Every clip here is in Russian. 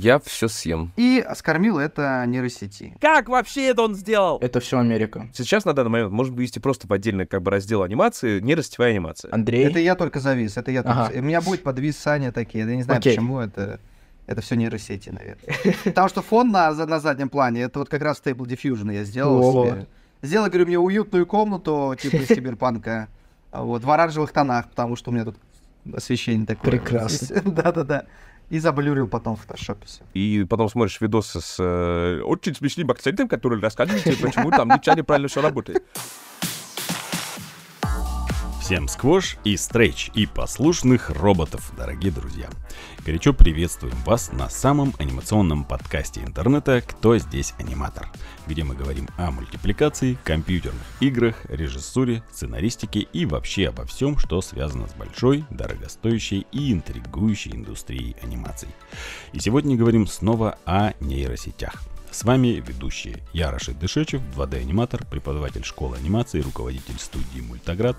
Я все съем. И скормил это нейросети. Как вообще это он сделал? Это все Америка. Сейчас на данный момент можно вывести просто в отдельный как бы раздел анимации нейросетевая анимация. Андрей? Это я только завис, это я Ага. только... У меня будет подвисание такие, я не знаю Окей. почему это... Это все нейросети, наверное. Потому что фон на, на заднем плане, это вот как раз Stable Diffusion я сделал себе. Сделай, говорю, мне уютную комнату, типа из киберпанка, вот, в оранжевых тонах, потому что у меня тут освещение такое. Прекрасно. Да-да-да. И заблюрил потом в фотошопе. И потом смотришь видосы с э, очень смешным акцентом, который рассказывает тебе, почему там ничего неправильно все работает. Всем сквош и стрейч и послушных роботов, дорогие друзья. Горячо приветствуем вас на самом анимационном подкасте интернета «Кто здесь аниматор?», где мы говорим о мультипликации, компьютерных играх, режиссуре, сценаристике и вообще обо всем, что связано с большой, дорогостоящей и интригующей индустрией анимаций. И сегодня говорим снова о нейросетях. С вами ведущие я, Дышечев, 2D-аниматор, преподаватель школы анимации, руководитель студии Мультаград,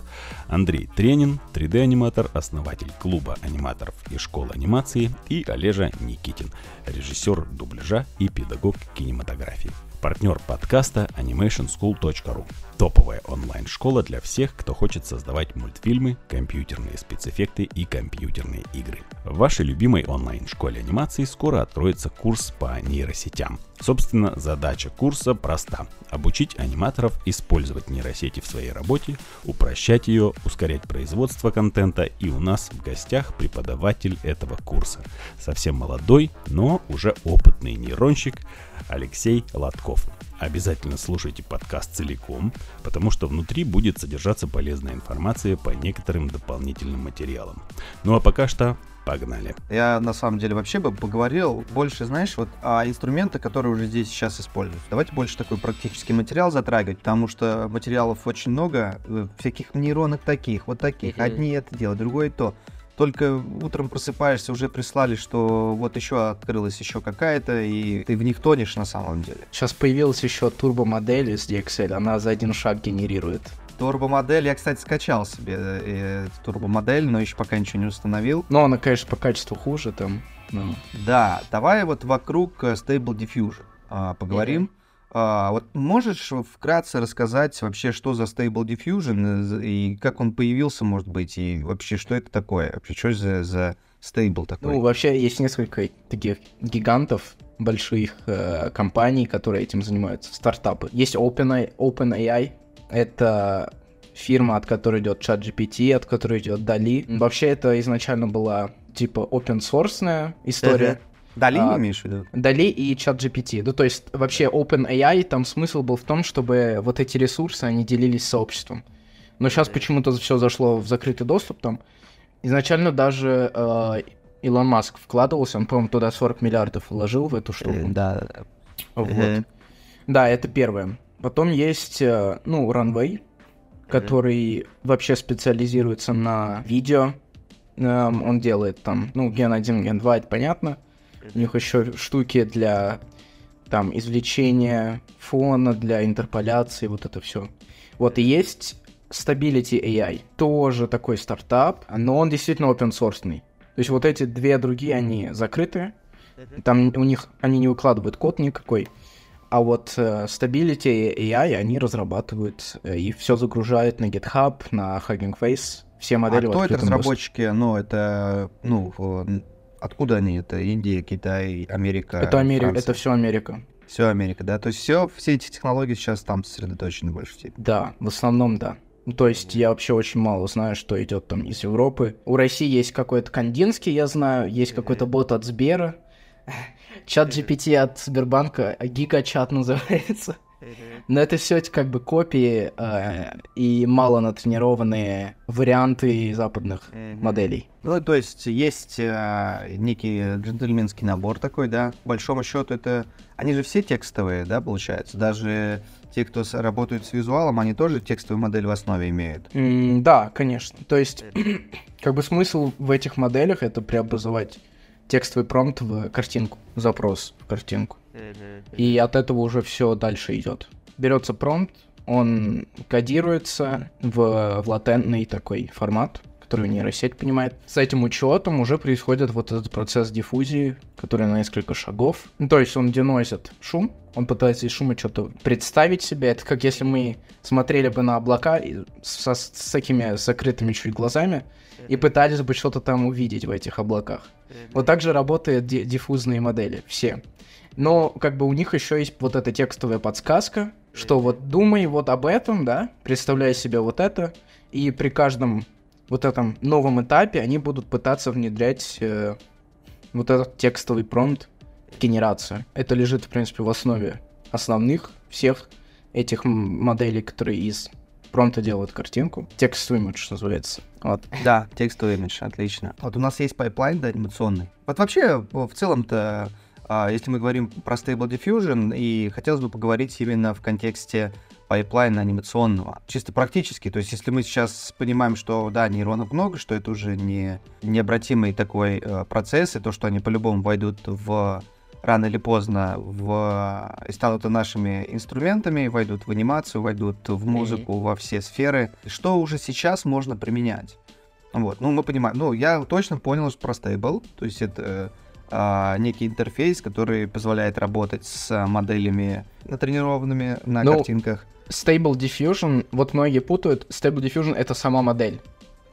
Андрей Тренин, 3D-аниматор, основатель клуба аниматоров и школы анимации, и Олежа Никитин, режиссер дубляжа и педагог кинематографии. Партнер подкаста animationschool.ru. Топовая онлайн-школа для всех, кто хочет создавать мультфильмы, компьютерные спецэффекты и компьютерные игры. В вашей любимой онлайн-школе анимации скоро откроется курс по нейросетям. Собственно, задача курса проста. Обучить аниматоров использовать нейросети в своей работе, упрощать ее, ускорять производство контента. И у нас в гостях преподаватель этого курса. Совсем молодой, но уже опытный нейронщик Алексей Лотков. Обязательно слушайте подкаст целиком, потому что внутри будет содержаться полезная информация по некоторым дополнительным материалам. Ну а пока что погнали. Я на самом деле вообще бы поговорил больше, знаешь, вот о инструментах, которые уже здесь сейчас используются. Давайте больше такой практический материал затрагивать, потому что материалов очень много, э, всяких нейронок таких, вот таких. Одни это делают, другое то. Только утром просыпаешься, уже прислали, что вот еще открылась еще какая-то, и ты в них тонешь на самом деле. Сейчас появилась еще турбомодель из DXL, она за один шаг генерирует. Турбомодель, я, кстати, скачал себе э, эту турбомодель, но еще пока ничего не установил. Но она, конечно, по качеству хуже там. ну. Да, давай вот вокруг э, Stable Diffusion а, поговорим. А, вот можешь вкратце рассказать вообще, что за Stable Diffusion э, и как он появился, может быть, и вообще, что это такое? Вообще, что за, за Stable такой? Ну, вообще есть несколько таких гигантов, больших э, компаний, которые этим занимаются, стартапы. Есть OpenAI, OpenAI это фирма, от которой идет ChatGPT, от которой идет Dali. Вообще это изначально была типа open source история. Дали а, имеешь в виду? Дали и ChatGPT. Ну, то есть, вообще, OpenAI, там смысл был в том, чтобы вот эти ресурсы, они делились сообществом. Но сейчас почему-то все зашло в закрытый доступ там. Изначально даже э, Илон Маск вкладывался, он, по-моему, туда 40 миллиардов вложил в эту штуку. Э, Да. Вот. Э, Да, это первое. Потом есть, э, ну, Runway, который вообще специализируется на видео. Эм, он делает там, ну, ген 1, ген 2, это понятно. У них еще штуки для там извлечения фона, для интерполяции, вот это все. Вот и есть Stability AI, тоже такой стартап, но он действительно open source. То есть вот эти две другие, они закрыты, там у них, они не выкладывают код никакой, а вот э, Stability AI они разрабатывают э, и все загружают на GitHub, на Hugging Face, все А модели в кто это открытом доступе. разработчики? Ну, это, ну, откуда они? Это Индия, Китай, Америка, Это Америка, Франция? это все Америка. Все Америка, да? То есть все, все эти технологии сейчас там сосредоточены больше всего. Да, в основном да. Ну, То есть я вообще очень мало знаю, что идет там из Европы. У России есть какой-то Кандинский, я знаю, есть какой-то бот от Сбера, чат GPT от Сбербанка, Гигачат называется. Но это все эти как бы копии э, и мало натренированные варианты западных моделей. Ну, то есть есть э, некий джентльменский набор такой, да. По большому счету это... Они же все текстовые, да, получается? Даже те, кто с- работают с визуалом, они тоже текстовую модель в основе имеют. М, Да, конечно. То есть, как бы смысл в этих моделях это преобразовать текстовый промпт в картинку, запрос в картинку. И от этого уже все дальше идет. Берется промпт, он кодируется в, в латентный такой формат, которую нейросеть понимает. С этим учетом уже происходит вот этот процесс диффузии, который на несколько шагов. Ну, то есть он деносит шум, он пытается из шума что-то представить себе. Это как если мы смотрели бы на облака со, с такими закрытыми чуть глазами и пытались бы что-то там увидеть в этих облаках. Вот так же работают ди- диффузные модели, все. Но как бы у них еще есть вот эта текстовая подсказка, что вот думай вот об этом, да, представляй себе вот это, и при каждом вот этом новом этапе они будут пытаться внедрять э, вот этот текстовый промпт генерацию. Это лежит, в принципе, в основе основных всех этих моделей, которые из промпта делают картинку. Text to image называется. Вот. Да, text to image, отлично. Вот у нас есть пайплайн, да, анимационный. Вот вообще, в целом-то, если мы говорим про Stable Diffusion, и хотелось бы поговорить именно в контексте пайплайна анимационного. Чисто практически, то есть если мы сейчас понимаем, что да, нейронов много, что это уже не необратимый такой э, процесс, и то, что они по-любому войдут в рано или поздно в... и станут нашими инструментами, войдут в анимацию, войдут в музыку, во все сферы. Что уже сейчас можно применять? Вот, ну мы понимаем, ну я точно понял что про Stable, то есть это а, некий интерфейс, который позволяет работать с моделями натренированными на Ну, картинках. Stable Diffusion, вот многие путают, Stable Diffusion это сама модель,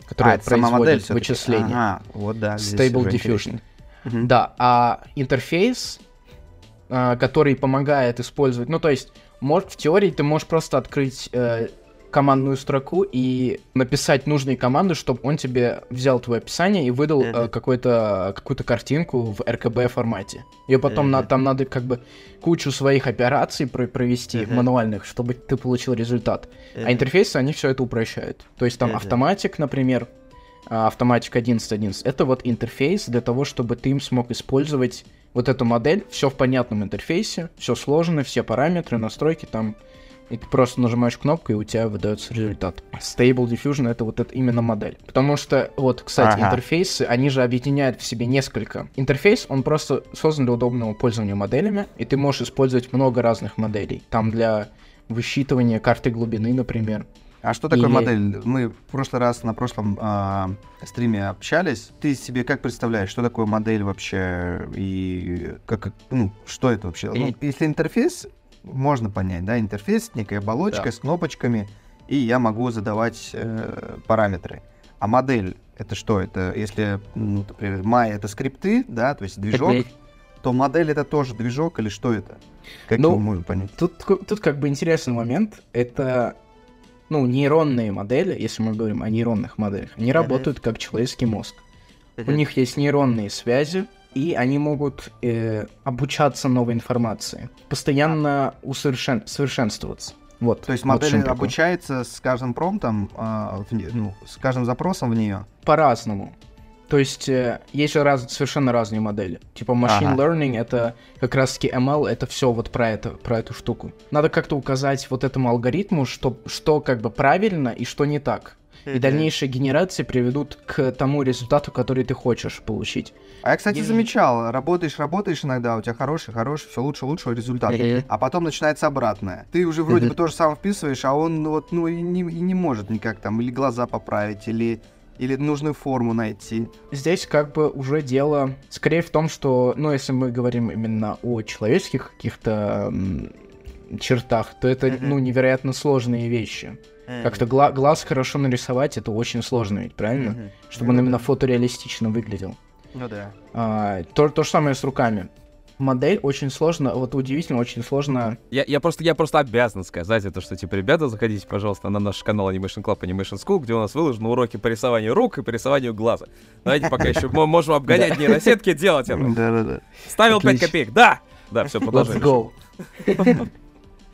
которая А, это сама модель производит вычисления. Ага, вот да. Stable Diffusion. Мгм. Да, а интерфейс, а, который помогает использовать, ну то есть, может, в теории ты можешь просто открыть э, командную строку и написать нужные команды, чтобы он тебе взял твое описание и выдал э, Мгм. какой-то, какую-то картинку в RGB формате. Ее потом на- там надо как бы кучу своих операций про- провести Мгм. мануальных, чтобы ты получил результат. А интерфейсы, они все это упрощают. То есть там автоматик, например, а, автоматик 11.11, это вот интерфейс для того, чтобы ты им смог использовать вот эту модель, все в понятном интерфейсе, все сложно, все параметры, настройки там, и ты просто нажимаешь кнопку, и у тебя выдается результат. Stable Diffusion это вот это именно модель. Потому что, вот, кстати, Ага. интерфейсы, они же объединяют в себе несколько. Интерфейс, он просто создан для удобного пользования моделями, и ты можешь использовать много разных моделей. Там для высчитывания карты глубины, например. А что такое Или- модель? Мы в прошлый раз на прошлом а, стриме общались. Ты себе как представляешь, что такое модель вообще и как, ну, что это вообще? Ну, если интерфейс, можно понять, да, интерфейс, некая оболочка Да. с кнопочками, и я могу задавать э, параметры. А модель это что? Это если, ну, например, Maya это скрипты, да, то есть движок, Это- то модель это тоже движок или что это? Как Ну, можно понять? Тут, тут как бы интересный момент. Это, ну, нейронные модели, если мы говорим о нейронных моделях, они работают как человеческий мозг. У них есть нейронные связи, и они могут э, обучаться новой информации, постоянно усовершен... совершенствоваться. Вот. То есть вот модель обучается с каждым промптом, а, в ну, с каждым запросом в нее. по-разному. То есть э, есть же раз, совершенно разные модели. Типа machine Ага. learning это как раз таки ML, это все вот про это, про эту штуку. Надо как-то указать вот этому алгоритму, что, что как бы правильно и что не так. И дальнейшие генерации приведут к тому результату, который ты хочешь получить. А я, кстати, замечал, работаешь, работаешь иногда, у тебя хороший, хороший, все лучше, лучше результат. А потом начинается обратное. Ты уже вроде бы то же самое вписываешь, а он ну, вот, ну, и не, и не может никак там или глаза поправить, или, или нужную форму найти. Здесь как бы уже дело скорее в том, что, ну, если мы говорим именно о человеческих каких-то чертах, то это, ну, невероятно сложные вещи. Как-то гла- глаз хорошо нарисовать, это очень сложно ведь, правильно? Чтобы он именно фотореалистично выглядел. Ну да. А, то, то же самое с руками. Модель очень сложно, вот удивительно, очень сложно. Я, я, просто, я просто обязан сказать это, что, типа, ребята, заходите, пожалуйста, на наш канал Animation Club Animation School, где у нас выложены уроки по рисованию рук и по рисованию глаза. Давайте пока еще мы можем обгонять нейросетки, делать это. Да-да-да. Ставил 5 Отлично. копеек, да! Да, все, Let's продолжаем. go.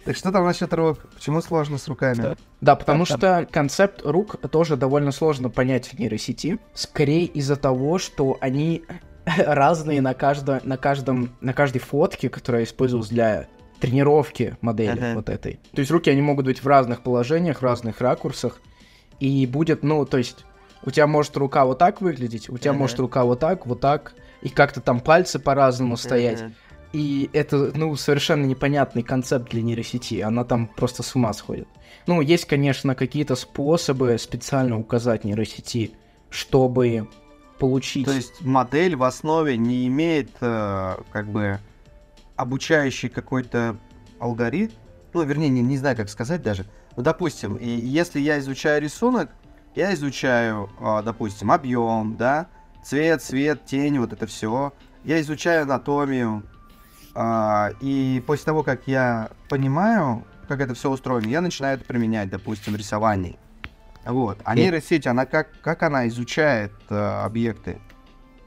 Так что там насчет рук? Почему сложно с руками? Да, потому что концепт рук тоже довольно сложно понять в нейросети. Скорее из-за того, что они разные на, каждо, на, каждом, на каждой фотке, которая использовалась для тренировки модели Ага. вот этой. То есть руки, они могут быть в разных положениях, в разных ракурсах. И будет, ну, то есть у тебя может рука вот так выглядеть, у тебя Ага. может рука вот так, вот так, и как-то там пальцы по-разному стоять. И это, ну, совершенно непонятный концепт для нейросети. Она там просто с ума сходит. Ну, есть, конечно, какие-то способы специально указать нейросети, чтобы получить... То есть модель в основе не имеет э, как бы обучающий какой-то алгоритм, ну, вернее, не, не знаю, как сказать даже. Ну, допустим, и если я изучаю рисунок, я изучаю, э, допустим, объем, да, цвет, свет, тень, вот это все. Я изучаю анатомию, и после того, как я понимаю, как это все устроено, я начинаю это применять, допустим, в рисовании. Вот. А нейросеть, она как, как она изучает э, объекты?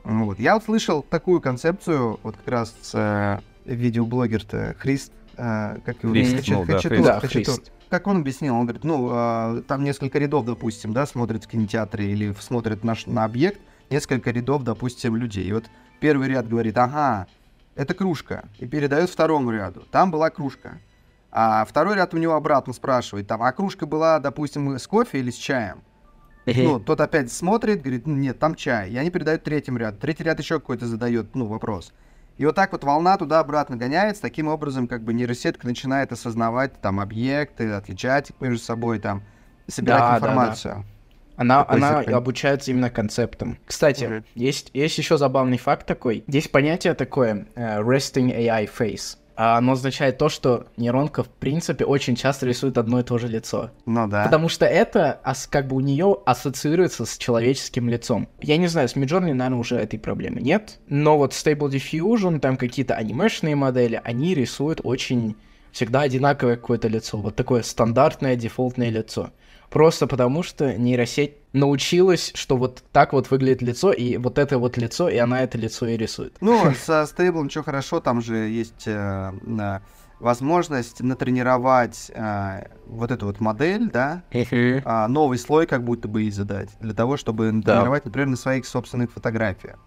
Вот. Я услышал такую концепцию, вот как раз э, видеоблогер-то Христ, э, как его Христ, Хачатур, ну да, Хачатур, Христ. Да. Христ. Как он объяснил, он говорит, ну, э, там несколько рядов, допустим, да, смотрит в кинотеатре или смотрит на, на объект, несколько рядов, допустим, людей. И вот первый ряд говорит, ага, это кружка, и передает второму ряду, там была кружка. А второй ряд у него обратно спрашивает, там, а кружка была, допустим, с кофе или с чаем? Ну, тот опять смотрит, говорит, «Ну, нет, там чай. И они передают третьему ряду. Третий ряд еще какой-то задает, ну, вопрос. И вот так вот волна туда-обратно гоняется. Таким образом, как бы нейросетка начинает осознавать там объекты, отличать их между собой, там, собирать Да, да, да. Она, она обучается именно концептам. Кстати, Мгм. есть, есть еще забавный факт такой. Есть понятие такое э, resting AI face. А оно означает то, что нейронка, в принципе, очень часто рисует одно и то же лицо. Ну да. Потому что это как бы у нее ассоциируется с человеческим лицом. Я не знаю, с Midjourney, наверное, уже этой проблемы нет. Но вот Stable Diffusion, там какие-то анимешные модели, они рисуют очень всегда одинаковое какое-то лицо. Вот такое стандартное дефолтное лицо. Просто потому что нейросеть научилась, что вот так вот выглядит лицо, и вот это вот лицо, и она это лицо и рисует. Ну, со Stable ничего хорошо, там же есть э, э, возможность натренировать э, вот эту вот модель, да, а, новый слой как будто бы и задать, для того, чтобы натренировать, например, на своих собственных фотографиях.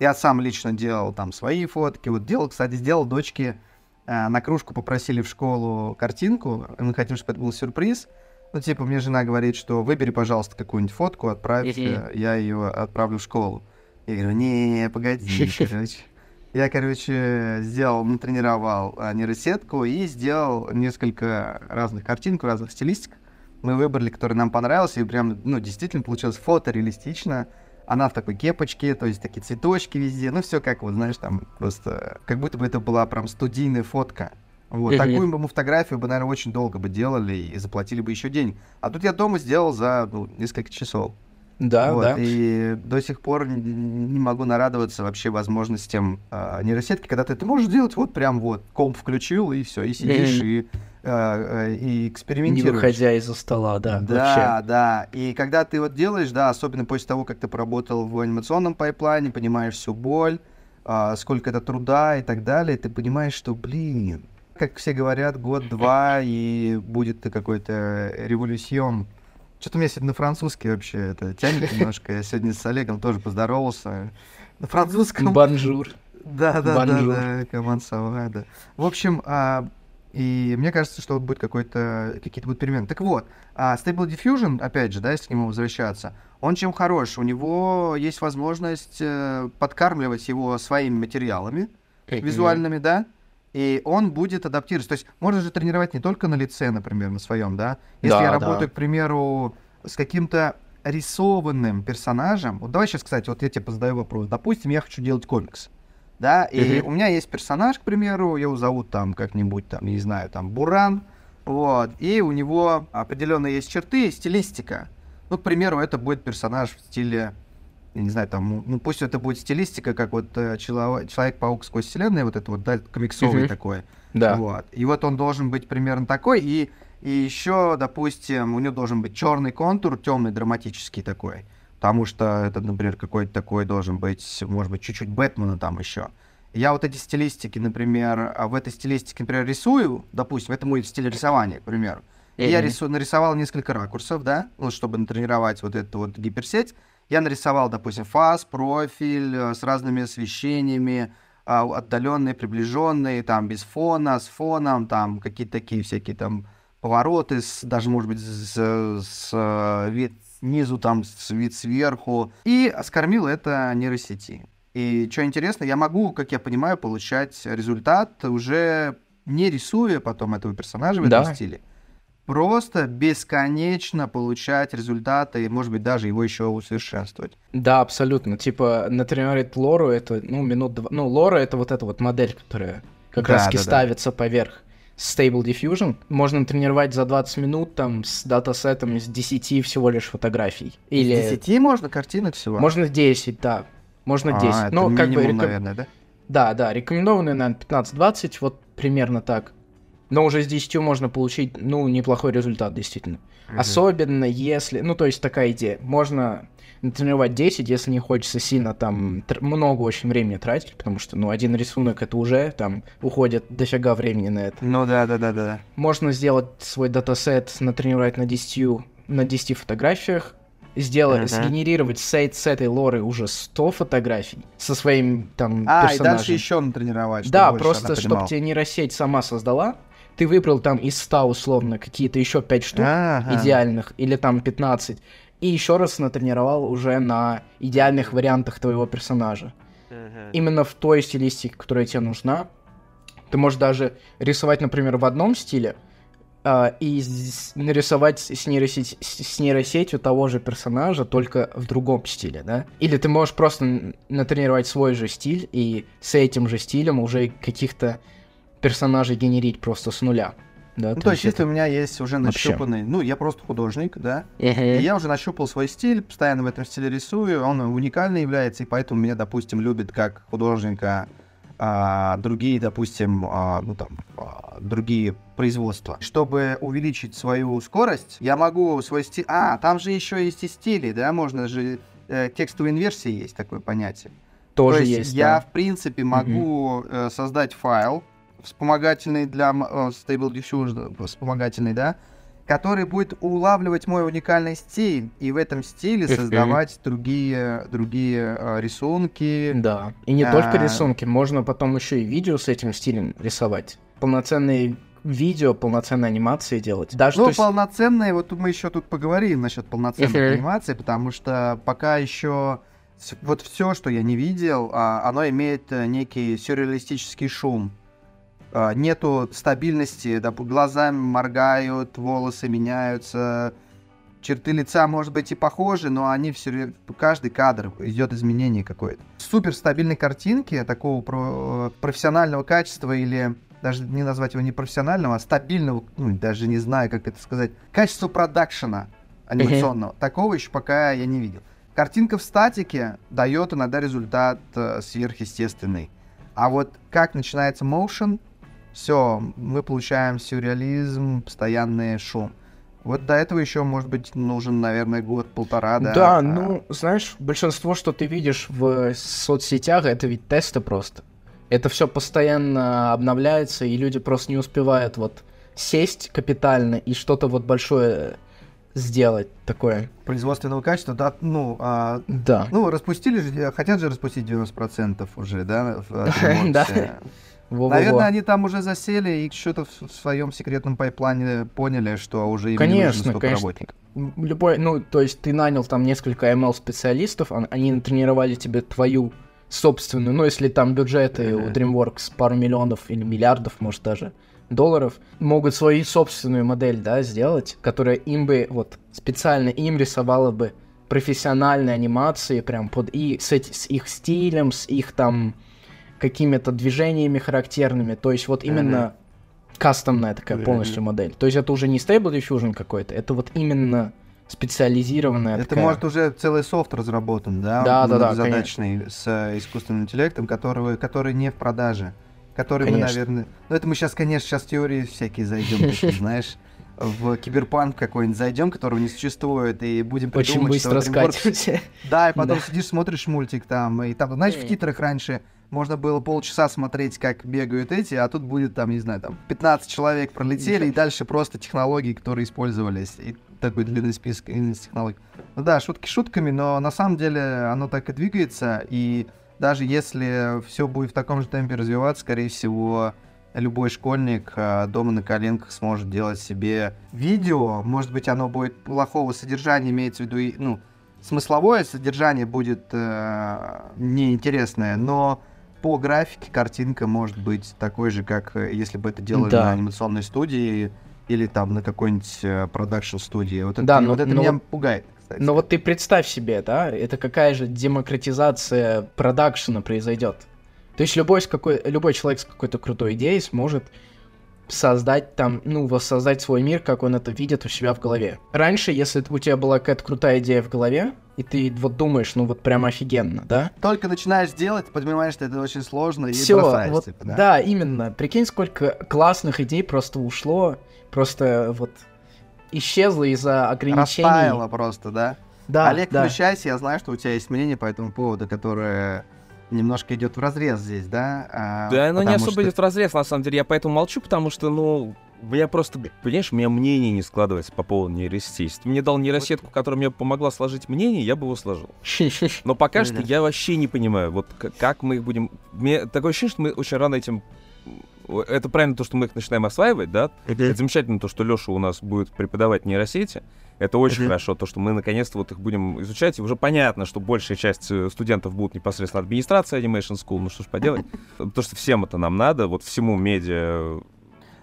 Я сам лично делал там свои фотки. Вот делал, кстати, сделал дочке э, на кружку попросили в школу картинку. Мы хотим, чтобы это был сюрприз. Ну, типа, мне жена говорит, что выбери, пожалуйста, какую-нибудь фотку, отправь, э, я ее отправлю в школу. Я говорю, не, погоди, короче. Я, короче, сделал, натренировал а, нейросетку и сделал несколько разных картинок, разных стилистик. Мы выбрали, который нам понравился, и прям, ну, действительно получилось фотореалистично. Она в такой кепочке, то есть такие цветочки везде, ну, все как вот, знаешь, там просто, как будто бы это была прям студийная фотка. Вот, Мгм. такую бы мы фотографию бы, наверное, очень долго бы делали и заплатили бы еще денег. А тут я дома сделал за ну, несколько часов. Да, Вот, да. И до сих пор не, не могу нарадоваться вообще возможностям а, нейросетки, когда ты, ты можешь делать вот прям вот, комп включил и все, и сидишь Мгм. и, а, а, и Не экспериментируешь. выходя из-за стола, да, Да, да. И когда ты вот делаешь, да, особенно после того, как ты поработал в анимационном пайплайне, понимаешь всю боль, а, сколько это труда и так далее, ты понимаешь, что, блин, как все говорят, год-два и будет какой-то révolution. Что-то у меня сегодня на французский вообще это тянет немножко. Я сегодня с Олегом тоже поздоровался. На французском. Bonjour. Да, да, да, Bonjour. да, comment ça va, да. В общем, а, и мне кажется, что будет какой-то, какие-то будут перемены. Так вот, а Stable Diffusion, опять же, да, если к нему возвращаться, он чем хорош? У него есть возможность э, подкармливать его своими материалами визуальными, да, и он будет адаптироваться. То есть можно же тренировать не только на лице, например, на своем, да. Если Да, я да. работаю, к примеру, с каким-то рисованным персонажем. Вот давай сейчас, кстати, вот я тебе задаю вопрос. Допустим, я хочу делать комикс. Да, и у меня есть персонаж, к примеру, его зовут там как-нибудь там, не знаю, там Буран, вот, и у него определенные есть черты, стилистика. Ну, к примеру, это будет персонаж в стиле, я не знаю, там, ну, пусть это будет стилистика, как вот э, Чело- Человек-паук сквозь вселенную, вот это вот, да, комиксовый Мгм. такой. Да. Вот. И вот он должен быть примерно такой, и, и еще, допустим, у него должен быть черный контур, темный, драматический такой. Потому что это, например, какой-то такой должен быть, может быть, чуть-чуть Бэтмена там еще. Я вот эти стилистики, например, а в этой стилистике, например, рисую, допустим, это мой стиль рисования, к примеру. И я Мгм. рису, нарисовал несколько ракурсов, да, ну, чтобы натренировать вот эту вот гиперсеть. Я нарисовал, допустим, фаз, профиль э, с разными освещениями, отдаленные, приближенные, там без фона, с фоном, там какие-то такие всякие там повороты, с, даже, может быть, с, с, э, вид снизу, там, с вид сверху. И скормил это нейросети. И что интересно, я могу, как я понимаю, получать результат уже не рисуя потом этого персонажа в этом Да. стиле, просто бесконечно получать результаты и, может быть, даже его еще усовершенствовать. Да, абсолютно. Типа, натренировать лору это, ну, минут два. Ну, лора это вот эта вот модель, которая как Да, раз таки да, да. ставится поверх Stable Diffusion. Можно тренировать за 20 минут там с датасетом из 10 всего лишь фотографий. Или Из 10 можно картинок всего? можно 10, да. Можно А, 10. это Но как бы минимум, реком- наверное, да? Да, да, рекомендованные, наверное, 15-20, вот примерно так. Но уже с 10 можно получить, ну, неплохой результат, действительно. Особенно если, ну, то есть такая идея. Можно тренировать 10, если не хочется сильно там много очень времени тратить, потому что, ну, один рисунок это уже там уходит дофига времени на это. Ну да, да, да, да. Можно сделать свой датасет, натренировать на 10, на 10 фотографиях, сделать, Мгм. сгенерировать сейт с этой лоры уже 100 фотографий со своим там А, и персонажем. дальше еще натренировать. Да, просто чтобы тебе нейросеть сама создала, ты выбрал там из 100 условно какие-то еще 5 штук Ага. идеальных, или там 15, и еще раз натренировал уже на идеальных вариантах твоего персонажа. Именно в той стилистике, которая тебе нужна. Ты можешь даже рисовать, например, в одном стиле, а, и нарисовать с, нейросеть- с нейросетью того же персонажа, только в другом стиле, да? Или ты можешь просто натренировать свой же стиль и с этим же стилем уже каких-то персонажей генерить просто с нуля. Да, Ну, то есть, если у меня есть уже Вообще. нащупанный, ну, я просто художник, да, и я уже нащупал свой стиль, постоянно в этом стиле рисую, он уникальный является, и поэтому меня, допустим, любят как художника а, другие, допустим, а, ну там, а, другие производства. Чтобы увеличить свою скорость, я могу свой стиль... А, там же еще есть и стили, да, можно же... э, текстовой инверсии есть такое понятие. тоже То есть, есть, я, да. в принципе, могу э, создать файл вспомогательный для э, Stable Diffusion, вспомогательный, да, который будет улавливать мой уникальный стиль, и в этом стиле создавать другие, другие э, рисунки. Да. И не только А. рисунки, можно потом еще и видео с этим стилем рисовать. Полноценные видео, полноценные анимации делать. Даже Ну, есть- полноценные, вот мы еще тут поговорим насчет полноценной анимации, потому что пока еще вот все, что я не видел, а, оно имеет э, некий сюрреалистический шум. А, Нету стабильности, доп- глаза моргают, волосы меняются, черты лица, может быть, и похожи, но они все каждый кадр идет изменение какое-то. Супер стабильной картинки такого про- профессионального качества или даже не назвать его не профессионального, а стабильного, ну, даже не знаю, как это сказать, качество продакшена анимационного. Такого еще пока я не видел. Картинка в статике дает иногда результат э, сверхъестественный. А вот как начинается motion, все, мы получаем сюрреализм, постоянный шум. Вот до этого еще, может быть, нужен, наверное, год-полтора, да? Да, А, ну, знаешь, большинство, что ты видишь в соцсетях, это ведь тесты просто. Это все постоянно обновляется, и люди просто не успевают вот сесть капитально и что-то вот большое сделать такое. производственного качества, да, ну, а, Да. ну, распустили же, хотят же распустить 90% уже, да? в Да. Во-во-во. Наверное, они там уже засели и что-то в своем секретном пайплане поняли, что уже им не нужно Конечно, столько конечно. работников. Любой, ну, то есть ты нанял там несколько ML-специалистов, он- они натренировали тебе твою собственную, ну, если там бюджеты у. DreamWorks пару миллионов или миллиардов, может, даже долларов, могут свою собственную модель, да, сделать, которая им бы, вот, специально им рисовала бы профессиональные анимации прям под и с, эти- с их стилем, с их там какими-то движениями характерными, то есть вот именно кастомная такая Мгм. полностью модель. То есть это уже не Stable Diffusion какой-то, это вот именно специализированная Это такая- может уже целый софт разработан, да? Да, да, да, Задачный с э, искусственным интеллектом, который, который не в продаже. Который мы, Конечно. наверное... Ну, это мы сейчас, конечно, сейчас теории всякие зайдем, знаешь, в киберпанк какой-нибудь зайдем, которого не существует, и будем очень придумывать, что быстро скачивать. Да, и потом Да. сидишь, смотришь мультик там, и там, знаешь, в Мгм. титрах раньше можно было полчаса смотреть, как бегают эти, а тут будет там, не знаю, там 15 человек пролетели, и дальше просто технологии, которые использовались, и такой длинный список из технологий. Ну да, шутки шутками, но на самом деле оно так и двигается, и даже если все будет в таком же темпе развиваться, скорее всего, любой школьник а, дома на коленках сможет делать себе видео. Может быть, оно будет плохого содержания, имеется в виду, и, ну, смысловое содержание будет э, неинтересное, но по графике картинка может быть такой же, как э, если бы это делали Да. на анимационной студии, или там на какой-нибудь продакшн студии. Вот это, Да, но- вот это но меня пугает, кстати. Но вот ты представь себе, да, это какая же демократизация продакшена произойдет. То есть любой, с какой, любой человек с какой-то крутой идеей сможет создать там, ну, воссоздать свой мир, как он это видит у себя в голове. Раньше, если у тебя была какая-то крутая идея в голове, и ты вот думаешь, ну вот прям офигенно, да? Только начинаешь делать, понимаешь, что это очень сложно, и Все, бросаешь, вот, типа, да? да? именно. Прикинь, сколько классных идей просто ушло, просто вот исчезло из-за ограничений. Растаяло просто, да? Да, Олег, да. включайся, я знаю, что у тебя есть мнение по этому поводу, которое немножко идет в разрез здесь, да? А, Да, оно не особо что- идет в разрез, на самом деле. Я поэтому молчу, потому что, ну, меня просто, понимаешь, у меня мнение не складывается по поводу нейросети. Если ты мне дал нейросетку, которая мне помогла сложить мнение, я бы его сложил. Но пока что Мгм. я вообще не понимаю, вот как мы их будем... Мне такое ощущение, что мы очень рано этим... Это правильно то, что мы их начинаем осваивать, да? Это замечательно то, что Леша у нас будет преподавать нейросети. Это очень хорошо, то, что мы наконец-то вот их будем изучать. И уже понятно, что большая часть э, студентов будут непосредственно администрация Animation School. Ну что ж поделать. То, что всем это нам надо, вот всему медиа...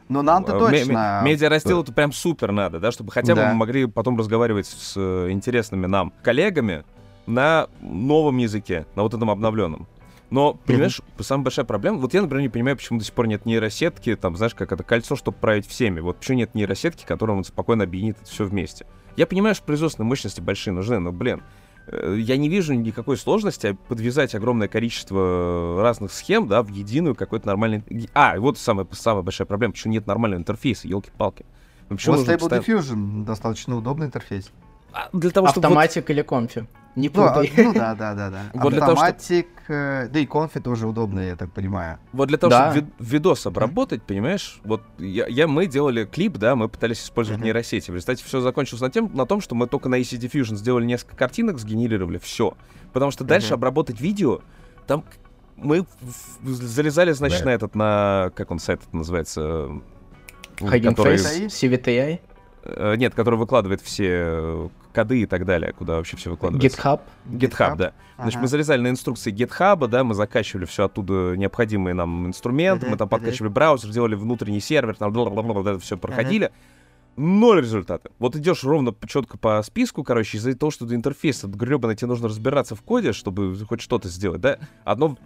Ну, нам-то э, точно. ме- Медиа раздел это прям супер надо, да, чтобы хотя бы Да. мы могли потом разговаривать с э, интересными нам коллегами на новом языке, на вот этом обновленном. Но, понимаешь, самая большая проблема, вот я, например, не понимаю, почему до сих пор нет нейросетки, там, знаешь, как это кольцо, чтобы править всеми. Вот почему нет нейросетки, которая вот спокойно объединит все вместе. Я понимаю, что производственные мощности большие нужны, но, блин, э, я не вижу никакой сложности подвязать огромное количество разных схем, да, в единую какой-то нормальный... А, и вот самая, самая большая проблема, почему нет нормального интерфейса, елки-палки. Почему Вот нужно Stable постоянно- Diffusion достаточно удобный интерфейс. А, Для того, чтобы... вот- Автоматик или конфи. Не Ну, а- путай. ну да, да, да, да. Вот для того, что- Автоматик, э, да и конфи тоже удобно, я так понимаю. Вот для того, Да. чтобы вид- видос обработать, понимаешь, вот я, я- мы делали клип, да, мы пытались использовать Мгм. нейросети. В результате все закончилось на, тем, на том, что мы только на AC Diffusion сделали несколько картинок, сгенерировали, все. Потому что дальше обработать видео, там мы залезали, значит, на этот, на, как он сайт это называется? Hugging который- Face, CVTI, э, нет, который выкладывает все э, коды и так далее, куда вообще все выкладывается. GitHub. GitHub, да. Значит, Ага. мы залезали на инструкции GitHub, да, мы закачивали все оттуда необходимые нам инструменты, мы там подкачивали браузер, делали внутренний сервер, там все проходили. Ноль результата. Вот идешь ровно четко по списку, короче, из-за того, что до интерфейса гребаный тебе нужно разбираться в коде, чтобы хоть что-то сделать, да. Одно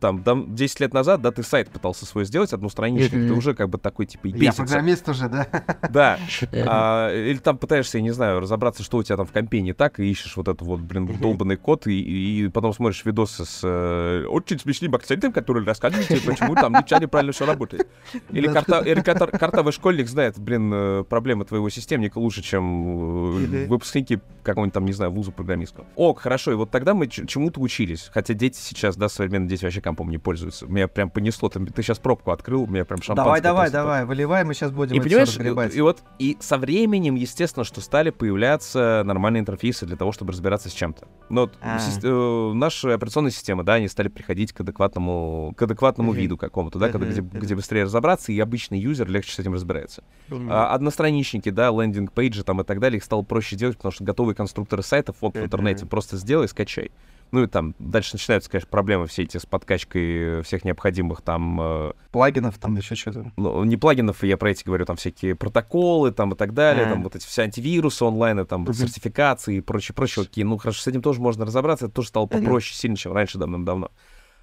там, там 10 лет назад, да, ты сайт пытался свой сделать, одну Мгм. ты уже как бы такой, типа, и Я бесится. программист уже, да? Да. А, или там пытаешься, я не знаю, разобраться, что у тебя там в компе не так, и ищешь вот этот вот, блин, долбанный код, и, и потом смотришь видосы с э, очень смешным акцентом, который рассказывает тебе, почему там ничего неправильно все работает. Или, карта, или карта- картавый школьник знает, блин, э, проблемы твоего системника лучше, чем э, Или- выпускники какого-нибудь там, не знаю, вуза программистского. Ок, хорошо, и вот тогда мы чему-то учились. Хотя дети сейчас, да, современные дети вообще компом не пользуются. Меня прям понесло. Ты, ты сейчас пробку открыл, у меня прям шампанское. Давай, давай, просто давай, выливай, мы сейчас будем и понимаешь, и, и вот и со временем, естественно, что стали появляться нормальные интерфейсы для того, чтобы разбираться с чем-то. Но вот А. э, наши операционные системы, да, они стали приходить к адекватному, к адекватному виду какому-то, да, когда, где, где быстрее разобраться, и обычный юзер легче с этим разбирается. Мгм. А, одностраничники, да, landing page и там и так далее, их стало проще делать, потому что готовые конструкторы сайтов вот в интернете просто сделай, скачай. Ну и там дальше начинаются, конечно, проблемы все эти с подкачкой всех необходимых там э, Плагинов там еще что-то. ну, не плагинов, я про эти говорю, там всякие протоколы там и так далее, А. там вот эти все антивирусы онлайна, там Мгм. сертификации и прочее, прочее. Окей, ну хорошо, с этим тоже можно разобраться, это тоже стало попроще сильно, чем раньше давным-давно.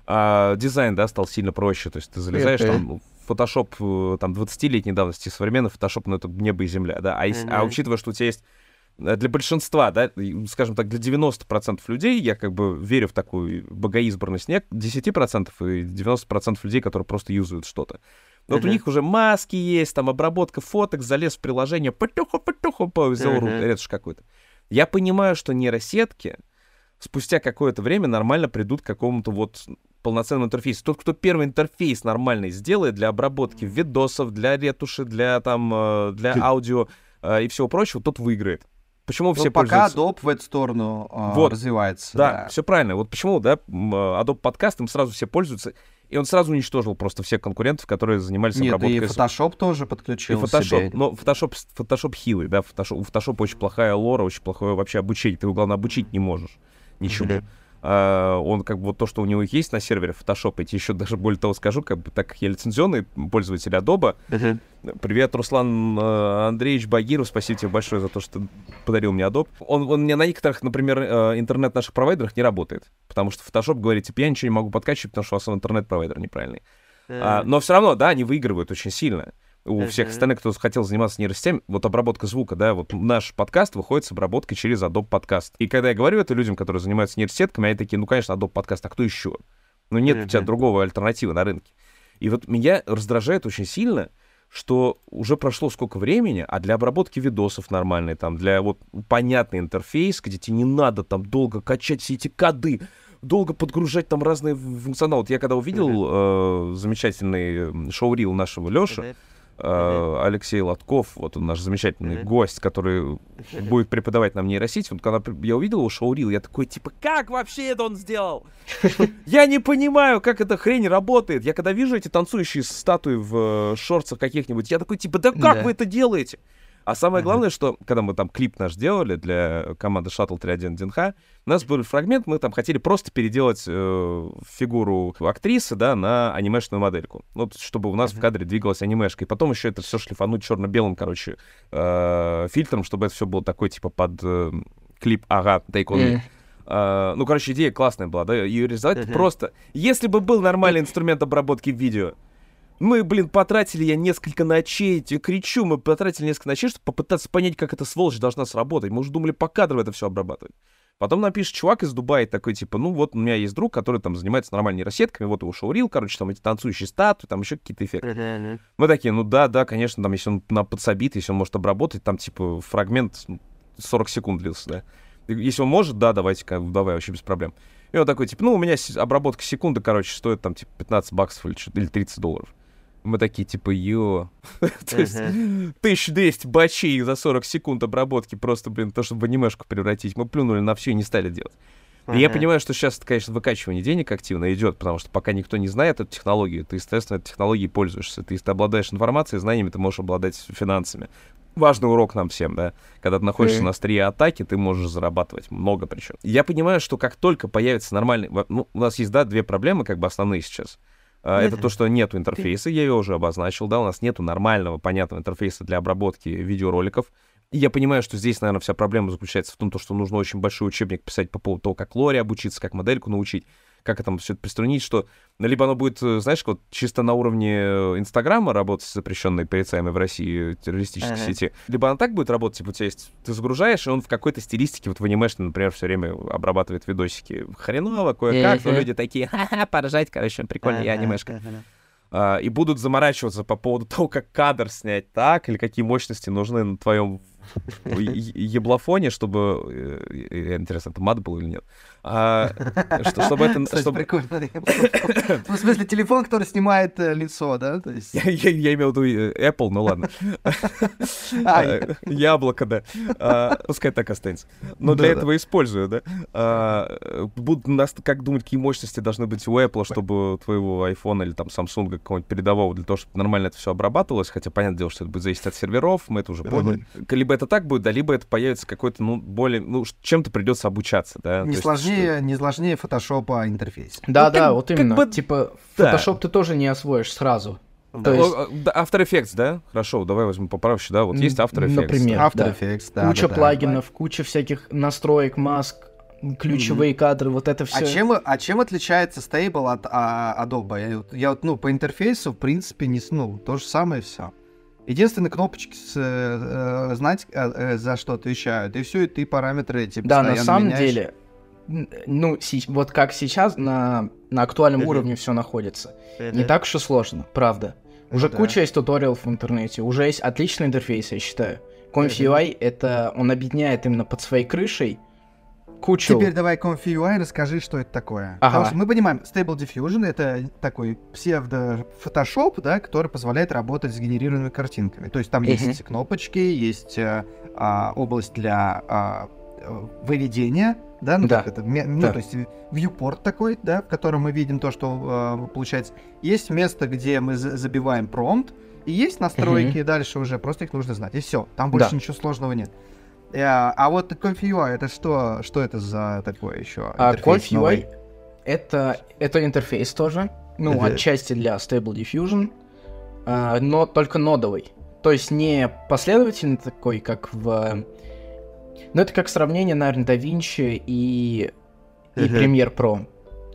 А, дизайн, да, стал сильно проще, то есть ты залезаешь там, Photoshop э, там 20-летней давности, современный Photoshop, ну это небо и земля, да, а, а учитывая, что у тебя есть для большинства, да, скажем так, для 90% людей, я как бы верю в такую богоизбранность, не 10% и 90% людей, которые просто юзают что-то. Вот у Мгм. них уже маски есть, там обработка фоток, залез в приложение, потуху-потуху, взял Мгм. ретушь какой-то. Я понимаю, что нейросетки спустя какое-то время нормально придут к какому-то вот полноценному интерфейсу. Тот, кто первый интерфейс нормальный сделает для обработки видосов, для ретуши, для там, э, для аудио э, и всего прочего, тот выиграет. Почему Ну, все пока пользуются? Adobe в эту сторону а, Вот. развивается. Да, все правильно. Вот почему, да, э, Adobe им сразу все пользуются, и он сразу уничтожил просто всех конкурентов, которые занимались Нет, и обработкой. с- Photoshop тоже И подключил Photoshop, себе. но Photoshop, Photoshop хилый, да, Photoshop, у Photoshop очень плохая лора, очень плохое вообще обучение, ты его, главное, обучить не можешь ничему. Мгм. А, он как бы вот то, что у него есть на сервере Photoshop, я тебе еще даже более того скажу, как бы так как я лицензионный пользователь Adobe. Привет, Руслан э, Андреевич Багиров, спасибо тебе большое за то, что ты подарил мне Adobe. Он, он мне на некоторых, например, э, интернет наших провайдерах не работает, потому что Photoshop говорит, типа, я ничего не могу подкачивать, потому что у вас интернет-провайдер неправильный. А, но все равно, да, они выигрывают очень сильно. У всех остальных, кто хотел заниматься нейросетями, вот обработка звука, да, вот наш подкаст выходит с обработкой через Adobe Podcast. И когда я говорю это людям, которые занимаются нейросетками, они такие, ну, конечно, Adobe Podcast, а кто еще? Ну, нет у тебя другого альтернативы на рынке. И вот меня раздражает очень сильно, что уже прошло сколько времени, а для обработки видосов нормальной, там, для вот понятный интерфейс, где тебе не надо там долго качать все эти коды, долго подгружать там разные функционалы. Вот я когда увидел э, замечательный шоу-рил нашего Лёши, э, Алексей Лотков, вот он наш замечательный гость, который будет преподавать нам нейросеть. Вот когда я увидел его шоурил, я такой, типа, как вообще это он сделал? Я не понимаю, как эта хрень работает. Я когда вижу эти танцующие статуи в э, шорцах каких-нибудь, я такой, типа, да как вы это делаете? А самое главное, что когда мы там клип наш делали для команды Shuttle 31 ДНХ, у нас был фрагмент, мы там хотели просто переделать э, фигуру актрисы, да, на анимешную модельку. Ну, чтобы у нас в кадре двигалась анимешка. И потом еще это все шлифануть черно-белым, короче, э, фильтром, чтобы это все было такой, типа, под э, клип «Ага, take on me». Uh, ну, короче, идея классная была, да, ее реализовать uh-huh. просто. Если бы был нормальный инструмент обработки видео, мы, блин, потратили я несколько ночей, я кричу, мы потратили несколько ночей, чтобы попытаться понять, как эта сволочь должна сработать. Мы уже думали по кадру это все обрабатывать. Потом напишет чувак из Дубая такой, типа, ну вот у меня есть друг, который там занимается нормальными рассетками, вот его шоурил, короче, там эти танцующие статуи, там еще какие-то эффекты. Мы такие, ну да, да, конечно, там, если он на подсобит, если он может обработать, там, типа, фрагмент 40 секунд длился, да. Если он может, да, давайте, давай, вообще без проблем. И он такой, типа, ну, у меня обработка секунды, короче, стоит там, типа, 15 баксов или, или 30 долларов. Мы такие, типа, ё. То есть 1200 бачей за 40 секунд обработки просто, блин, то, чтобы в анимешку превратить. Мы плюнули на все и не стали делать. И я понимаю, что сейчас, конечно, выкачивание денег активно идет, потому что пока никто не знает эту технологию, ты, естественно, этой технологией пользуешься. Ты, если ты обладаешь информацией, знаниями, ты можешь обладать финансами. Важный урок нам всем, да. Когда ты находишься mm-hmm. на острие атаки, ты можешь зарабатывать много причем. Я понимаю, что как только появится нормальный... Ну, у нас есть, да, две проблемы, как бы основные сейчас. Uh, это то, что нету интерфейса, я ее уже обозначил, да, у нас нету нормального, понятного интерфейса для обработки видеороликов. И я понимаю, что здесь, наверное, вся проблема заключается в том, что нужно очень большой учебник писать по поводу того, как лори обучиться, как модельку научить как это все это приструнить, что либо оно будет, э, знаешь, вот чисто на уровне э, Инстаграма работать с запрещенной порицаемой в России террористической uh-huh. сети, либо она так будет работать, типа у тебя есть, ты загружаешь, и он в какой-то стилистике, вот в анимешной, например, все время обрабатывает видосики. Хреново, кое-как, но люди такие, ха-ха, поражать, короче, прикольная uh-huh. анимешка. Uh, и будут заморачиваться по поводу того, как кадр снять так, или какие мощности нужны на твоем еблофоне, чтобы... Э, интересно, это мат был или нет? А, что, чтобы это... Кстати, чтобы... прикольно. Ну, в смысле, телефон, который снимает э, лицо, да? То есть... я, я, я имел в виду э, Apple, ну ладно. А, яблоко, да. А, пускай так останется. Но для этого использую, да. Будут нас как думать, какие мощности должны быть у Apple, чтобы твоего iPhone или там Samsung какого-нибудь передового, для того, чтобы нормально это все обрабатывалось, хотя понятное дело, что это будет зависеть от серверов, мы это уже поняли. Либо это так будет, да, либо это появится какой-то, ну, более, ну, чем-то придется обучаться, да. Не сложнее, не сложнее фотошопа интерфейс. Да, ну, да, вот именно. Бы... Типа, фотошоп да. ты тоже не освоишь сразу. То есть... After Effects, да? Хорошо, давай возьмем поправочку, да? Вот есть After Effects. Например, After да. Effects, да. Куча да, плагинов, да. куча всяких настроек, маск, ключевые mm-hmm. кадры, вот это все. А чем, а чем отличается Stable от а, Adobe? Я, я вот, ну, по интерфейсу, в принципе, не, ну, то же самое все. Единственные кнопочки с, э, знать, э, э, за что отвечают, и все, и ты параметры эти Да, на самом меняешь. деле, ну, си- вот как сейчас на, на актуальном уровне все находится. Не так уж и сложно, правда. Уже да. куча есть туториалов в интернете, уже есть отличный интерфейс, я считаю. ComfUI это он объединяет именно под своей крышей кучу... Теперь давай ComfyUI расскажи, что это такое. Ага. Потому что мы понимаем, Stable Diffusion — это такой псевдо-фотошоп, да, который позволяет работать с генерированными картинками. То есть там uh-huh. есть кнопочки, есть а, а, область для а, выведения, да, ну, да. Как это, ну, да. то есть viewport такой, да, в котором мы видим то, что э, получается. Есть место, где мы забиваем промпт, и есть настройки, uh-huh. дальше уже просто их нужно знать. И все, там больше да. ничего сложного нет. Э, А вот ConfUI, это что, что это за такое еще? А новый? ConfUI это, это интерфейс тоже, ну, Мгм. отчасти для Stable Diffusion, а, но только нодовый. То есть не последовательный такой, как в... Ну, это как сравнение, наверное, DaVinci и, и Мгм. Premiere Pro,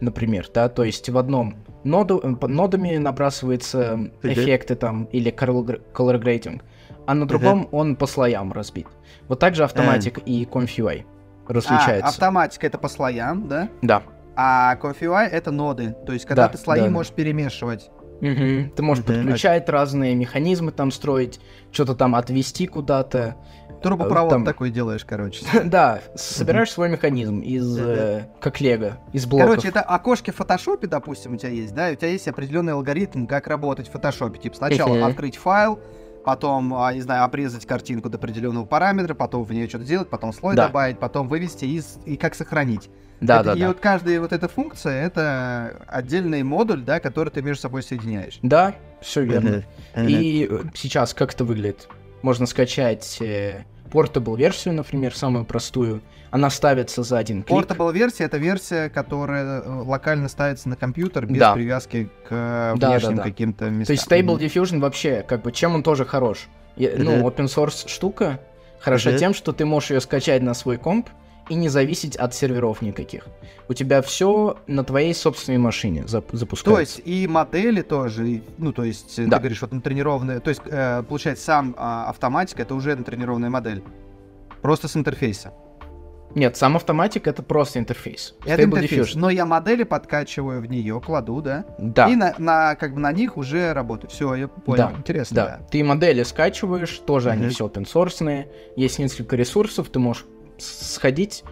например, да, то есть в одном ноду, нодами набрасываются эффекты там или color color grading, а на другом он по слоям разбит. Вот так же автоматик и ConfUI А, различаются. автоматика это по слоям, да? Да. А ConfUI это ноды. То есть, когда Да, ты слои да, да. можешь перемешивать. Мгм. Ты можешь Мгм. подключать разные механизмы там строить, что-то там отвести куда-то. Трубопровод Там- такой делаешь, короче. да, собираешь свой механизм из, э, как лего, из блоков. Короче, это окошки в фотошопе, допустим, у тебя есть, да, и у тебя есть определенный алгоритм, как работать в фотошопе. Типа сначала открыть файл, потом, а, не знаю, обрезать картинку до определенного параметра, потом в нее что-то сделать, потом слой Да. добавить, потом вывести из, и как сохранить. да, Это- да, и да. вот каждая вот эта функция, это отдельный модуль, да, который ты между собой соединяешь. Да, все верно. И э, сейчас как это выглядит? Можно скачать э, Portable версию, например, самую простую. Она ставится за один клик. Portable версия это версия, которая э, локально ставится на компьютер без Да. привязки к э, Да, внешним да, да. каким-то местам. То есть Stable. Diffusion вообще, как бы, чем он тоже хорош? Я- Ну, Мгм. open source штука хороша тем, что ты можешь ее скачать на свой комп и не зависеть от серверов никаких. У тебя все на твоей собственной машине зап- То запускается. есть и модели тоже, и, ну то есть э, Да. ты говоришь вот натренированная, то есть э, получается сам а, автоматика это уже натренированная модель, просто с интерфейса. Нет, сам автоматик это просто интерфейс. Это Stable интерфейс, Diffusion. но я модели подкачиваю в нее, кладу, да, Да. и на, на как бы на них уже работаю. Все, я понял. Да, Интересно. Да, ты модели скачиваешь, тоже они Мгм. все open source, есть несколько ресурсов, ты можешь сходить,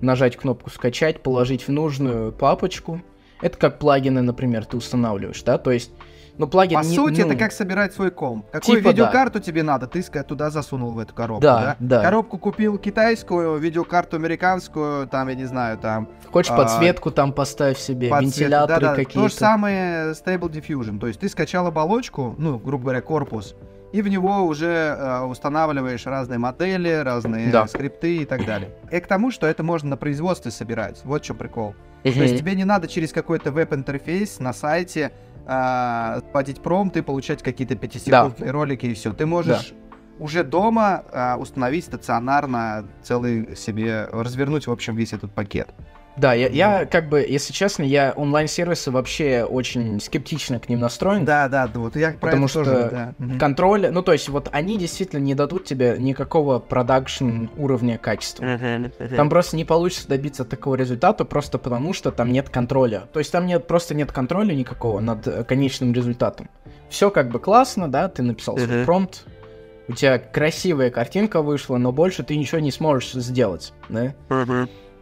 нажать кнопку скачать, положить в нужную папочку. Это как плагины, например, ты устанавливаешь, да, то есть, ну плагин По не- сути, ну, это как собирать свой комп. Какую типа да. видеокарту тебе надо, ты туда засунул в эту коробку, Да, да? да. Коробку купил китайскую, видеокарту американскую, там, я не знаю, там, Хочешь а, подсветку там поставь себе, подсветку. вентиляторы Да-да, какие-то. То же самое Stable Diffusion. То есть ты скачал оболочку, ну, грубо говоря, корпус, и в него уже э, устанавливаешь разные модели, разные Да. скрипты и так далее. И к тому, что это можно на производстве собирать. Вот в чем прикол. То есть тебе не надо через какой-то веб-интерфейс на сайте э, вводить промпт и получать какие-то пятисекундные ролики и все. Ты можешь уже дома э, установить стационарно целый себе, развернуть, в общем, весь этот пакет. Да, я, я как бы, если честно, я онлайн-сервисы вообще очень скептично к ним настроен. Да, да, да, вот я про Потому что тоже, да. Мгм. Контроля, ну то есть вот они действительно не дадут тебе никакого продакшн уровня качества. Там просто не получится добиться такого результата, просто потому что там нет контроля. То есть там нет, просто нет контроля никакого над э, конечным результатом. Все как бы классно, да, ты написал свой промпт, у тебя красивая картинка вышла, но больше ты ничего не сможешь сделать, да?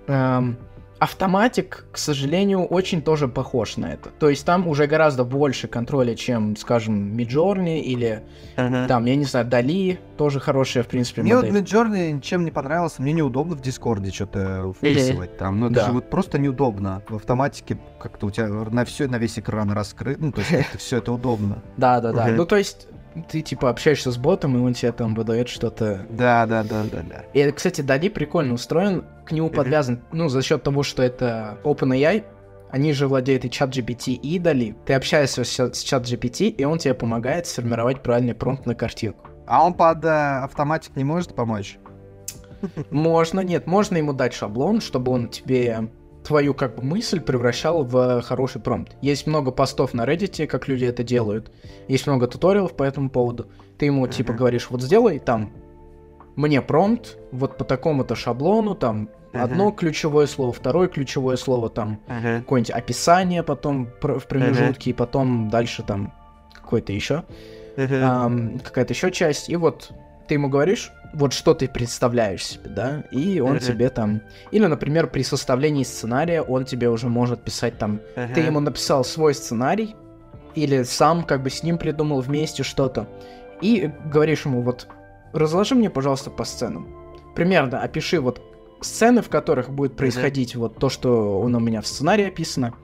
Эм, автоматик, к сожалению, очень тоже похож на это. То есть там уже гораздо больше контроля, чем, скажем, Midjourney или там, я не знаю, Дали, тоже хорошая, в принципе, Мне вот модель. Midjourney ничем не понравился, мне неудобно в Дискорде что-то вписывать там, ну это Да. же вот просто неудобно. В автоматике как-то у тебя на все, на весь экран раскрыт, ну то есть все это удобно. Да, да, да. Мгм. Ну, то есть, ты типа общаешься с ботом, и он тебе там выдает что-то. Да, да, да, да, да. И, кстати, Дали прикольно устроен, к нему Мгм. подвязан, ну, за счет того, что это OpenAI, они же владеют и чат GPT, и Дали. Ты общаешься с, чат GPT, и он тебе помогает сформировать правильный промпт на картинку. А он под э, автоматик не может помочь? Можно, нет, можно ему дать шаблон, чтобы он тебе твою как бы мысль превращал в хороший промпт. Есть много постов на Reddit, как люди это делают. Есть много туториалов по этому поводу. Ты ему типа говоришь, вот сделай там мне промпт, вот по такому-то шаблону, там Мгм. одно ключевое слово, второе ключевое слово, там какое-нибудь описание потом в промежутке, и потом дальше там какое-то еще ам, какая-то еще часть, и вот ты ему говоришь, вот что ты представляешь себе, да, и он Мгм. тебе там, или, например, при составлении сценария он тебе уже может писать там, ты ему написал свой сценарий, или сам как бы с ним придумал вместе что-то, и говоришь ему, вот, разложи мне, пожалуйста, по сценам. Примерно опиши вот сцены, в которых будет происходить вот то, что у меня в сценарии описано.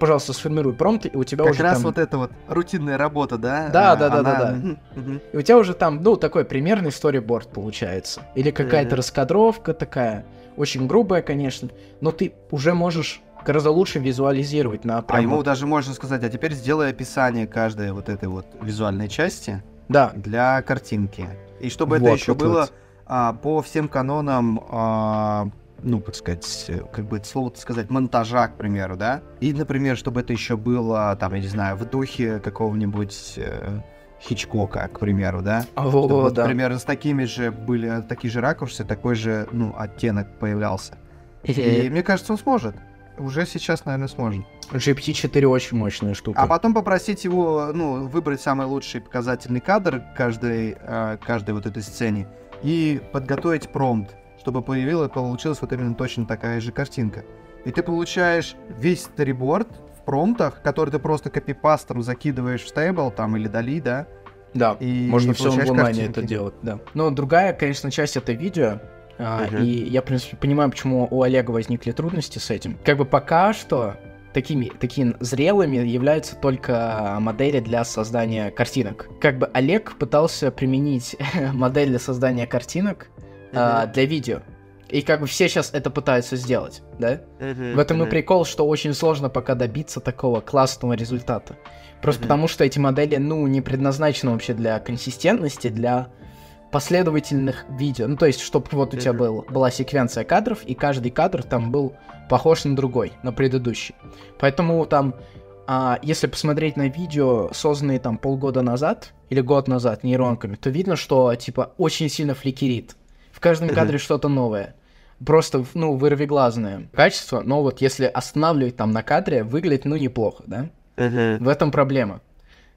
пожалуйста, сформируй промпт, и у тебя Как уже раз там... вот эта вот рутинная работа, да? Да, А, да, да, да, она- да. Мгм. И у тебя уже там, ну, такой примерный сториборд получается. Или какая-то раскадровка такая, очень грубая, конечно, но ты уже можешь гораздо лучше визуализировать на А прям ему вот- даже можно сказать, а теперь сделай описание каждой вот этой вот визуальной части Да, для картинки. И чтобы это Вот, еще вот, было вот. а, по всем канонам, а, ну, как сказать, э, как бы это слово сказать, монтажа, к примеру, да? И, например, чтобы это еще было, там, я не знаю, в духе какого-нибудь э, Хичкока, к примеру, да? А, Чтобы во, вот да. примерно с такими же были такие же ракурсы, такой же, ну, оттенок появлялся. И мне кажется, он сможет. Уже сейчас, наверное, сможет. GPT-4 очень мощная штука. А потом попросить его, ну, выбрать самый лучший показательный кадр каждой, э, каждой вот этой сцене и подготовить промпт, чтобы появилась, получилась вот именно точно такая же картинка. И ты получаешь весь сториборд в промптах, который ты просто копипастером закидываешь в стейбл там или дали, да? Да, И можно все в онлайне картинки. это делать, да. Но другая, конечно, часть это видео. А, Мгм. И я, в принципе, понимаю, почему у Олега возникли трудности с этим. Как бы пока что такими, такими зрелыми являются только модели для создания картинок. Как бы Олег пытался применить модель для создания картинок а, Мгм. для видео. И как бы все сейчас это пытаются сделать, да? Мгм, В этом и мгм. прикол, что очень сложно пока добиться такого классного результата. Просто Мгм. потому, что эти модели, ну, не предназначены вообще для консистентности, для последовательных видео. Ну, то есть, чтобы вот у тебя был, была секвенция кадров, и каждый кадр там был похож на другой, на предыдущий. Поэтому там, а, если посмотреть на видео, созданные там полгода назад или год назад нейронками, то видно, что, типа, очень сильно фликерит. В каждом кадре что-то новое просто, ну, вырвиглазное качество, но вот если останавливать там на кадре, выглядит, ну, неплохо, да? В этом проблема.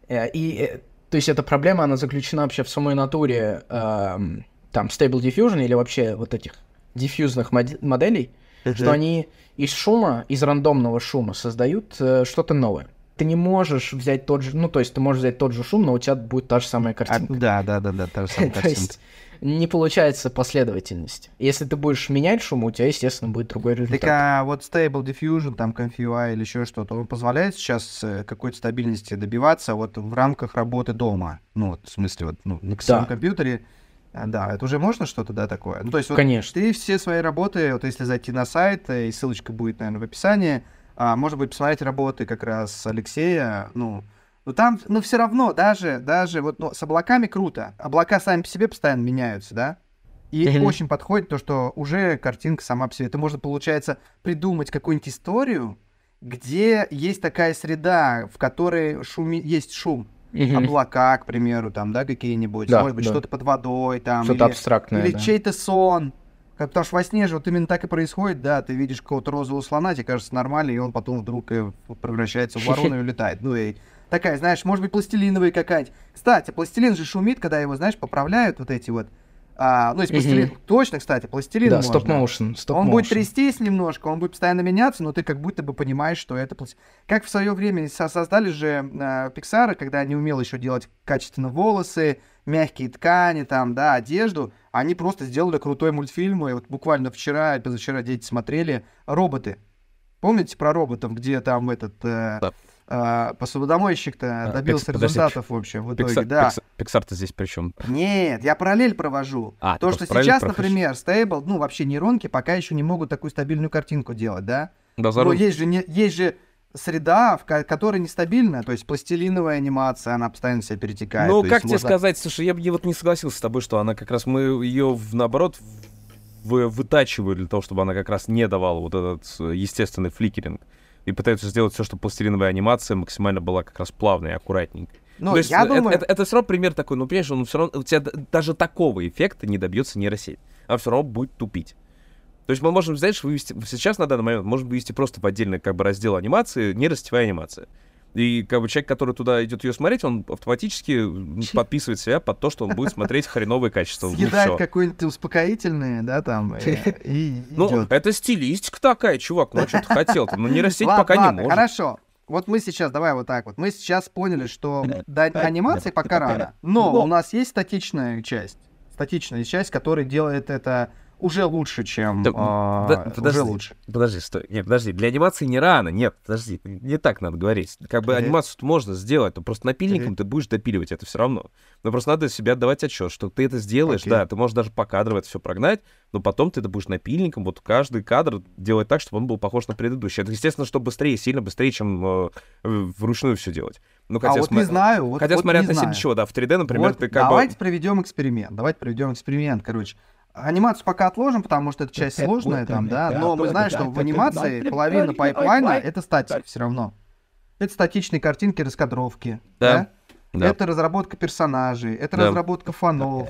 Э, И, э, то есть, эта проблема, она заключена вообще в самой натуре, эм, там, Stable Diffusion или вообще вот этих диффьюзных моди- моделей, что Мгм. они из шума, из рандомного шума создают э, что-то новое. Ты не можешь взять тот же, ну, то есть, ты можешь взять тот же шум, но у тебя будет та же самая А, картинка. да, да, да, да, та же самая То картинка. есть, не получается последовательность. Если ты будешь менять шум, у тебя, естественно, будет другой результат. Так а вот Stable Diffusion, там ConfUI или еще что-то, он позволяет сейчас э, какой-то стабильности добиваться вот в рамках работы дома? Ну, вот, в смысле, вот, ну, на своем Да. компьютере. А, Да, это уже можно что-то, да, такое? Ну, то есть вот Конечно. ты все свои работы, вот если зайти на сайт, э, и ссылочка будет, наверное, в описании, а, можно будет посмотреть работы как раз Алексея, ну, ну там, ну, все равно, даже, даже, вот, ну, с облаками круто. Облака сами по себе постоянно меняются, да? И Мгм. очень подходит то, что уже картинка сама по себе. Это можно, получается, придумать какую-нибудь историю, где есть такая среда, в которой шуми... есть шум. Мгм. Облака, к примеру, там, да, какие-нибудь. Да, Может быть, да. что-то под водой, там. Что-то или- абстрактное, или да. чей-то сон. Как- Потому что во сне же вот именно так и происходит, да, ты видишь какого-то розового слона, тебе кажется нормально, и он потом вдруг э, превращается в ворону и улетает. Ну и такая, знаешь, может быть, пластилиновая какая-нибудь. Кстати, пластилин же шумит, когда его, знаешь, поправляют вот эти вот. а, ну, если Мгм. пластилин, точно, кстати, пластилин Да, стоп-моушен, стоп Он будет трястись немножко, он будет постоянно меняться, но ты как будто бы понимаешь, что это пластилин. Как в свое время со- создали же э, Pixar, когда они умели еще делать качественно волосы, мягкие ткани, там, да, одежду, они просто сделали крутой мультфильм, и вот буквально вчера, позавчера дети смотрели «Роботы». Помните про роботов, где там этот э, Да. Э, посудомойщик-то А, добился пикс- подожди, результатов, в общем, в итоге, Пиксар, да. Пиксар- Пиксар-то здесь при чем? Нет, я параллель провожу. А, То, что сейчас, проводишь. например, Stable, ну, вообще нейронки пока еще не могут такую стабильную картинку делать, да? Да, Но зару- есть же, не, есть же среда, в ко- которой нестабильна, то есть пластилиновая анимация, она постоянно себя перетекает. Ну, как тебе можно- сказать, слушай, я бы не- вот не согласился с тобой, что она как раз, мы ее, наоборот, вытачиваю для того, чтобы она как раз не давала вот этот э, естественный фликеринг. И пытаются сделать все, чтобы пластилиновая анимация максимально была как раз плавной и аккуратненькой. Ну, То есть я э, думаю... это, это, все равно пример такой, ну, понимаешь, он все равно, у тебя даже такого эффекта не добьется нейросеть. Она все равно будет тупить. То есть мы можем что вывести, сейчас на данный момент можем вывести просто в отдельный как бы раздел анимации нейросетевая анимация. И как бы человек, который туда идет ее смотреть, он автоматически м, подписывает себя под то, что он будет смотреть хреновое качество. Ну, Съедает всё. какое-нибудь успокоительное, да, там, э, и Ну, идет. это стилистика такая, чувак, ну что ты хотел-то? Ну, нейросеть Ладно, пока не ладно, может. Хорошо. Вот мы сейчас, давай вот так вот. Мы сейчас поняли, что до анимации пока рано. Но у нас есть статичная часть. Статичная часть, которая делает это уже лучше, чем... Да, а, да, уже подожди. лучше. Подожди, стой. Нет, подожди. Для анимации не рано. Нет, подожди. Не так надо говорить. Как бы Мгм. анимацию можно сделать, но просто напильником ты будешь допиливать это все равно. Но просто надо себе отдавать отчет, что ты это сделаешь, Окей. да, ты можешь даже покадрово это все прогнать, но потом ты это будешь напильником, вот каждый кадр делать так, чтобы он был похож на предыдущий. Это, естественно, что быстрее, сильно быстрее, чем э, вручную все делать. Ну, А вот не знаю. Вот, хотя вот смотря относительно чего, да, в 3D, например, Вот ты как давайте бы... проведем эксперимент. Давайте проведем эксперимент, короче. Анимацию пока отложим, потому что это часть сложная там, да. Но мы знаем, что в анимации половина пайплайна это статика все равно. Это статичные картинки, раскадровки. Да. да? Да. Это разработка персонажей, это Да. разработка фонов.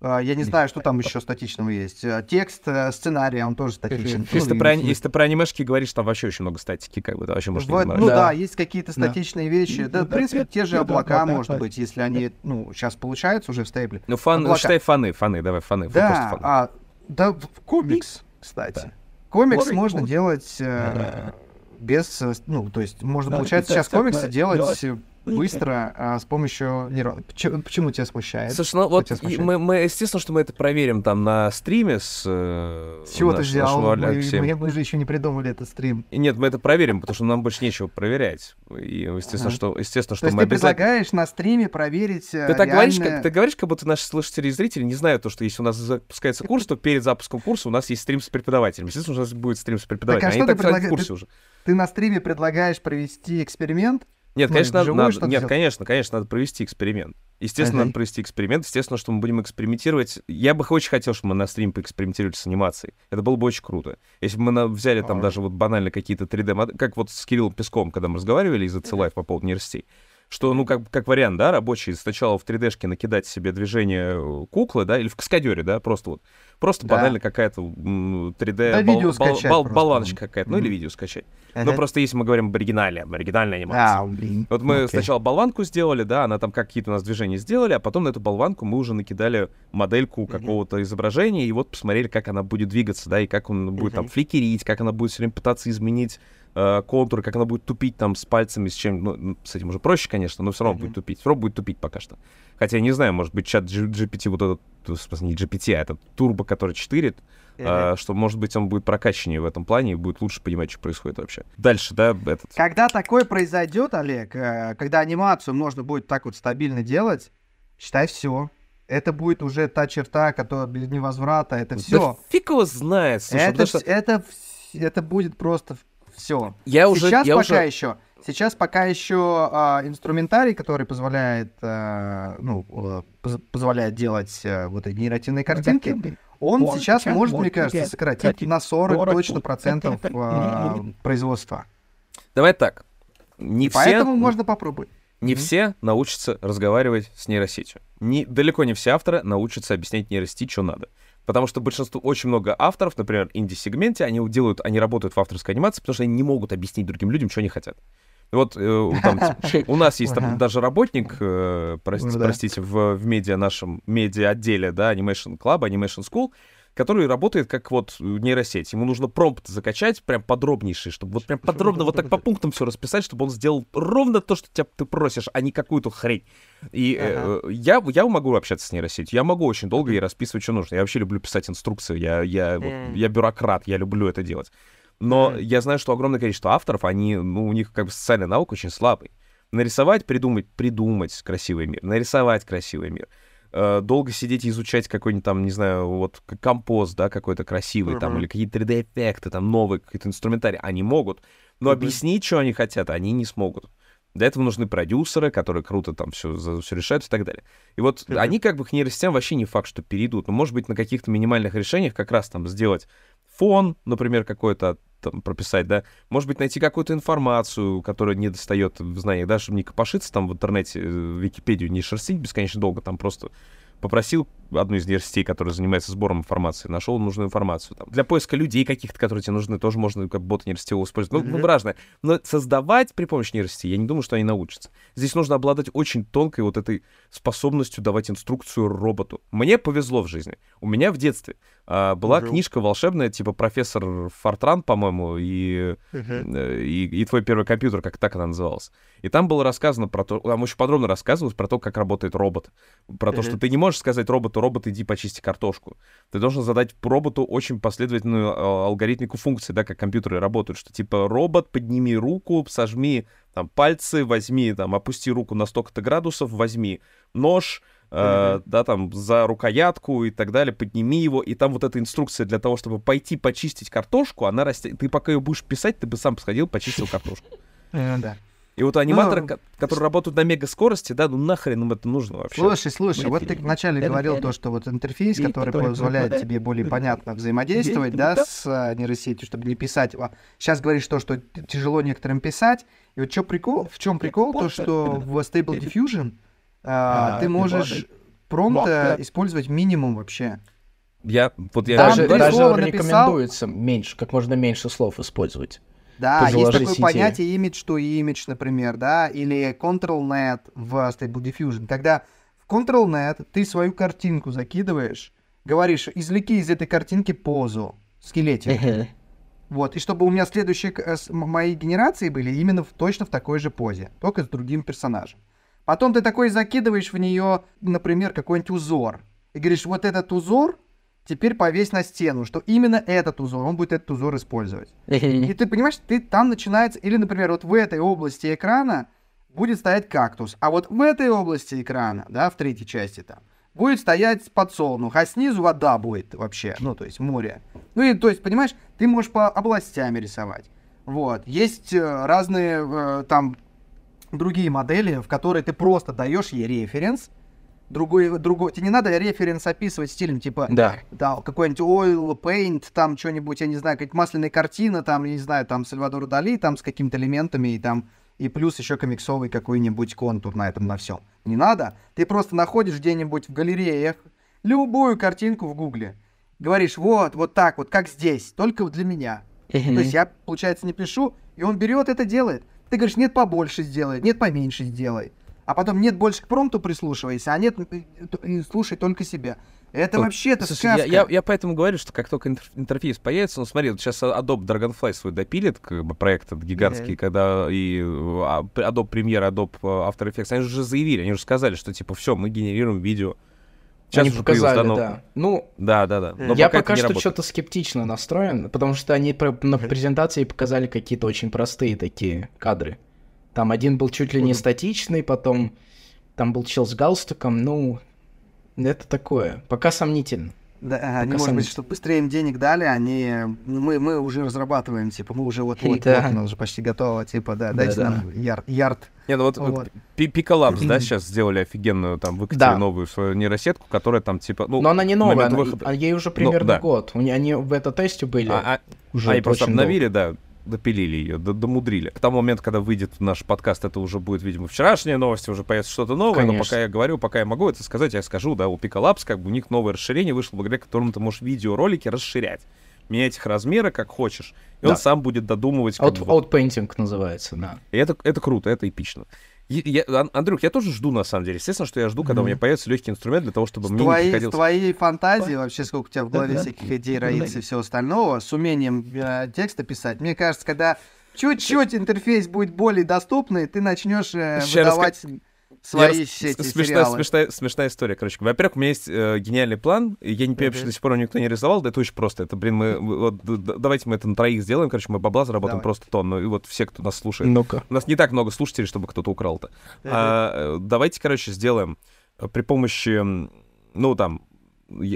А, Я не знаю, что там еще статичного есть. А, Текст, э, сценарий, он тоже статичен. Если ты, Ну, про, если ты про анимешки говоришь, там вообще очень много статики, как бы, ты вообще можешь не Вот, ну да. Да. есть какие-то статичные вещи. Да, в принципе, те же облака, может быть, если они, ну, сейчас получаются уже в стейбле. Ну, фан, облака. считай фаны, фаны, давай, фаны. Да, фаны. а, да, в- комикс, кстати. Комикс Комикс можно можно. делать э, без, э, ну, то есть можно, получается, сейчас комиксы делать э, быстро а, с помощью нейронок. Почему, почему тебя смущает? Слушай, ну вот и мы, мы, естественно, что мы это проверим там на стриме с... э, С чего ты взял? Мы, Алексея. мы- мы же еще не придумали этот стрим. И Нет, мы это проверим, потому что нам больше нечего проверять. И, естественно, Ага. что, естественно, То что есть мы ты обязательно... предлагаешь на стриме проверить э, Ты так, говоришь, реальное- как, ты говоришь, как будто наши слушатели и зрители не знают то, что если у нас запускается курс, то перед запуском курса у нас есть стрим с преподавателем. Естественно, у нас будет стрим с преподавателем. а Они что ты так предлагаешь? Ты на стриме предлагаешь провести эксперимент? Нет, Ну, конечно, надо, надо- нет, конечно, конечно, надо провести эксперимент. Естественно, Ага. надо провести эксперимент. Естественно, что мы будем экспериментировать. Я бы очень хотел, чтобы мы на стрим поэкспериментировали с анимацией. Это было бы очень круто. Если бы мы на- взяли там Ага. даже вот банально какие-то 3D модели, как вот с Кириллом Песком, когда мы разговаривали из Life по поводу нейросетей, что, ну, как, как вариант, да, рабочий, сначала в 3D-шке накидать себе движение э, куклы, да, или в каскадере, да, просто вот, просто Да. банально какая-то м, 3D Да, бол- скачать бол- просто. болваночка какая-то, ну, или видео скачать. Ага. Ну, просто если мы говорим об оригинале, об оригинальной анимации. А, блин. Вот мы Окей. сначала болванку сделали, да, она там какие-то у нас движения сделали, а потом на эту болванку мы уже накидали модельку какого-то изображения, и вот посмотрели, как она будет двигаться, да, и как он будет там Мгм. фликерить, как она будет все время пытаться изменить э, контуры, как она будет тупить там с пальцами, с чем, ну, м, с этим уже проще, конечно, но все равно Мгм. будет тупить, все равно будет тупить пока что. Хотя, я не знаю, может быть, чат GPT, вот этот, в смысле, не GPT, а этот турбо, который читырит, Ага. э, что, может быть, он будет прокачаннее в этом плане и будет лучше понимать, что происходит вообще. Дальше, да, этот... Когда такое произойдет, Олег, э, когда анимацию можно будет так вот стабильно делать, считай все. Это будет уже та черта, которая без невозврата, это Да все. фиг его знает, слушай, это, потому что это, это будет просто все. я уже... сейчас я пока уже... еще. Сейчас пока еще а, инструментарий, который позволяет, а, ну, э, поз- позволяет делать а, вот эти нейротивные картинки, он сейчас может, мне кажется, сократить на 40 40 точно процентов а, производства. Давай так. Не И все, поэтому можно попробовать. не Мгм. все научатся разговаривать с нейросетью. Не, далеко не все авторы научатся объяснять нейросети, что надо. Потому что большинство, очень много авторов, например, инди-сегменте, они делают, они работают в авторской анимации, потому что они не могут объяснить другим людям, что они хотят. Вот э, там, у нас есть там даже работник, э, прости- Ну простите, в, в медиа нашем медиа отделе, да, Animation Club, Animation School, который работает как вот нейросеть. Ему нужно промпт закачать прям подробнейший, чтобы вот прям подробно вот так по пунктам все расписать, чтобы он сделал ровно то, что тебя ты просишь, а не какую-то хрень. И э, я, я могу общаться с нейросетью, я могу очень долго ей расписывать, что нужно. Я вообще люблю писать инструкции, я, я, вот, я бюрократ, я люблю это делать. Но я знаю, что огромное количество авторов, они, ну, у них как бы социальная наука очень слабый. Нарисовать, придумать, придумать красивый мир, нарисовать красивый мир. Э, долго сидеть и изучать какой-нибудь там, не знаю, вот к- компост, да, какой-то красивый там, Мгм. или какие-то 3D-эффекты, там, новые какие-то инструментарии, они могут, но Мгм. объяснить, что они хотят, они не смогут. Для этого нужны продюсеры, которые круто там все, все решают и так далее. И вот Мгм. они как бы к нейросетям вообще не факт, что перейдут. Но, может быть, на каких-то минимальных решениях как раз там сделать фон, например, какой-то там прописать, да, может быть, найти какую-то информацию, которая не достает в знаниях, да, чтобы не копошиться там в интернете, э, Википедию не шерстить бесконечно долго, там просто попросил одну из нейросетей, которая занимается сбором информации, нашел нужную информацию. Там. Для поиска людей каких-то, которые тебе нужны, тоже можно как бота нейросетевого использовать. Ну, ну, Мгм. разное. Но создавать при помощи нейросети, я не думаю, что они научатся. Здесь нужно обладать очень тонкой вот этой способностью давать инструкцию роботу. Мне повезло в жизни. У меня в детстве а, была Мгм. книжка волшебная, типа профессор Фортран, по-моему, и, э, и, и твой первый компьютер, как так она называлась. И там было рассказано про то, там очень подробно рассказывалось про то, как работает робот. Про то, что ты не можешь сказать роботу, роботу, робот, иди почисти картошку. Ты должен задать роботу очень последовательную а, алгоритмику функций, да, как компьютеры работают, что типа робот, подними руку, сожми там пальцы, возьми, там, опусти руку на столько-то градусов, возьми нож, э, да, там, за рукоятку и так далее, подними его, и там вот эта инструкция для того, чтобы пойти почистить картошку, она растет. Ты пока ее будешь писать, ты бы сам сходил, почистил картошку. Э, Да. И вот аниматоры, Ну, ко- которые работают на мега скорости, да, ну нахрен им это нужно вообще. Слушай, слушай, вот ты вначале говорил то, что вот интерфейс, который позволяет тебе более понятно взаимодействовать, да, с а, нейросетью, чтобы не писать. Сейчас говоришь то, что тяжело некоторым писать. И вот чё прикол, в чем прикол, то, что в Stable Diffusion а, ты можешь промпта использовать минимум вообще. Я, вот я... Даже, даже написал. рекомендуется меньше, как можно меньше слов использовать. Да, есть такое идея. понятие image to image, например, да, или CTRL-NET в Stable Diffusion. Когда в CTRL-NET ты свою картинку закидываешь, говоришь, извлеки из этой картинки позу, скелетик. Вот, и чтобы у меня следующие э, мои генерации были именно в, точно в такой же позе, только с другим персонажем. Потом ты такой закидываешь в нее, например, какой-нибудь узор. И говоришь, вот этот узор теперь повесь на стену, что именно этот узор, он будет этот узор использовать. И ты понимаешь, ты там начинается, или, например, вот в этой области экрана будет стоять кактус, а вот в этой области экрана, да, в третьей части там, будет стоять подсолнух, а снизу вода будет вообще, ну, то есть море. Ну, и, то есть, понимаешь, ты можешь по областями рисовать. Вот. Есть э, разные э, там другие модели, в которые ты просто даешь ей референс, другой, другой, тебе не надо референс описывать стилем, типа, Да. да, какой-нибудь oil paint, там что-нибудь, я не знаю, какая-то масляная картина, там, я не знаю, там Сальвадор Дали, там с какими-то элементами, и там, и плюс еще комиксовый какой-нибудь контур на этом, на всем. Не надо. Ты просто находишь где-нибудь в галереях любую картинку в гугле, говоришь, вот, вот так вот, как здесь, только для меня. То есть я, получается, не пишу, и он берет это делает. Ты говоришь, нет, побольше сделай, нет, поменьше сделай. А потом нет, больше к промпту прислушивайся, а нет, э, э, слушай только себя. Это Вот, вообще, это сказка. я, я, я поэтому говорю, что как только интер- интерфейс появится, ну смотри, вот сейчас Adobe Dragonfly свой допилит, как бы проект этот гигантский, Мгм. когда и э, а, Adobe Premiere, Adobe After Effects, они же уже заявили, они же сказали, что типа все, мы генерируем видео. Они уже появилось, показали, да, но- да. Ну, Да, да, да. Но я пока, пока, что что-то скептично настроен, потому что они на презентации показали какие-то очень простые такие кадры. Там один был чуть ли не статичный, потом там был чел с галстуком, ну, это такое. Пока сомнительно. Да, а, они, Пока может быть, чтобы быстрее им денег дали, они... ну, Мы, мы уже разрабатываем, типа, мы уже вот-вот, Да. вот, у нас уже почти готово, типа, да, дайте Да-да. нам яр- ярд. Не, ну вот, Вот. Пи- Picalabs, да, сейчас сделали офигенную, там, выкатили Да. новую свою нейросетку, которая там, типа, ну... Но она не новая, она- выхода- а ей уже примерно да. год. Они в бета-тесте были А- а- уже Они просто очень долго. обновили, да, допилили ее, домудрили. К тому моменту, когда выйдет наш подкаст, это уже будет, видимо, вчерашняя новость, уже появится что-то новое, но Конечно. пока я говорю, пока я могу это сказать, я скажу, да, у Picalabs, как бы у них новое расширение вышло, благодаря которому ты можешь видеоролики расширять, менять их размеры, как хочешь, и он Да. сам будет додумывать, Out, бы, Outpainting называется, да. и это, это круто, это эпично. Я- Ан- Андрюх, я тоже жду, на самом деле. Естественно, что я жду, когда у Мгм. меня появится легкий инструмент для того, чтобы С мне не твоей, с приходилось... твоей фантазией, вообще, сколько у тебя в голове Да-да. всяких идей роится и всего остального, с умением э, текста писать, мне кажется, когда чуть-чуть интерфейс будет более доступный, ты начнешь э, выдавать свои Я все эти смешная, сериалы. смешная, смешная история, короче. Во-первых, у меня есть э, гениальный план. и Я не понимаю, почему до сих пор его никто не рисовал. Да это очень просто. Это, блин, мы... Вот, давайте мы это на троих сделаем. Короче, мы бабла заработаем Давай. просто тонну. И вот все, кто нас слушает. Ну-ка. У нас не так много слушателей, чтобы кто-то украл-то. А, э, давайте, короче, сделаем э, при помощи, ну, там,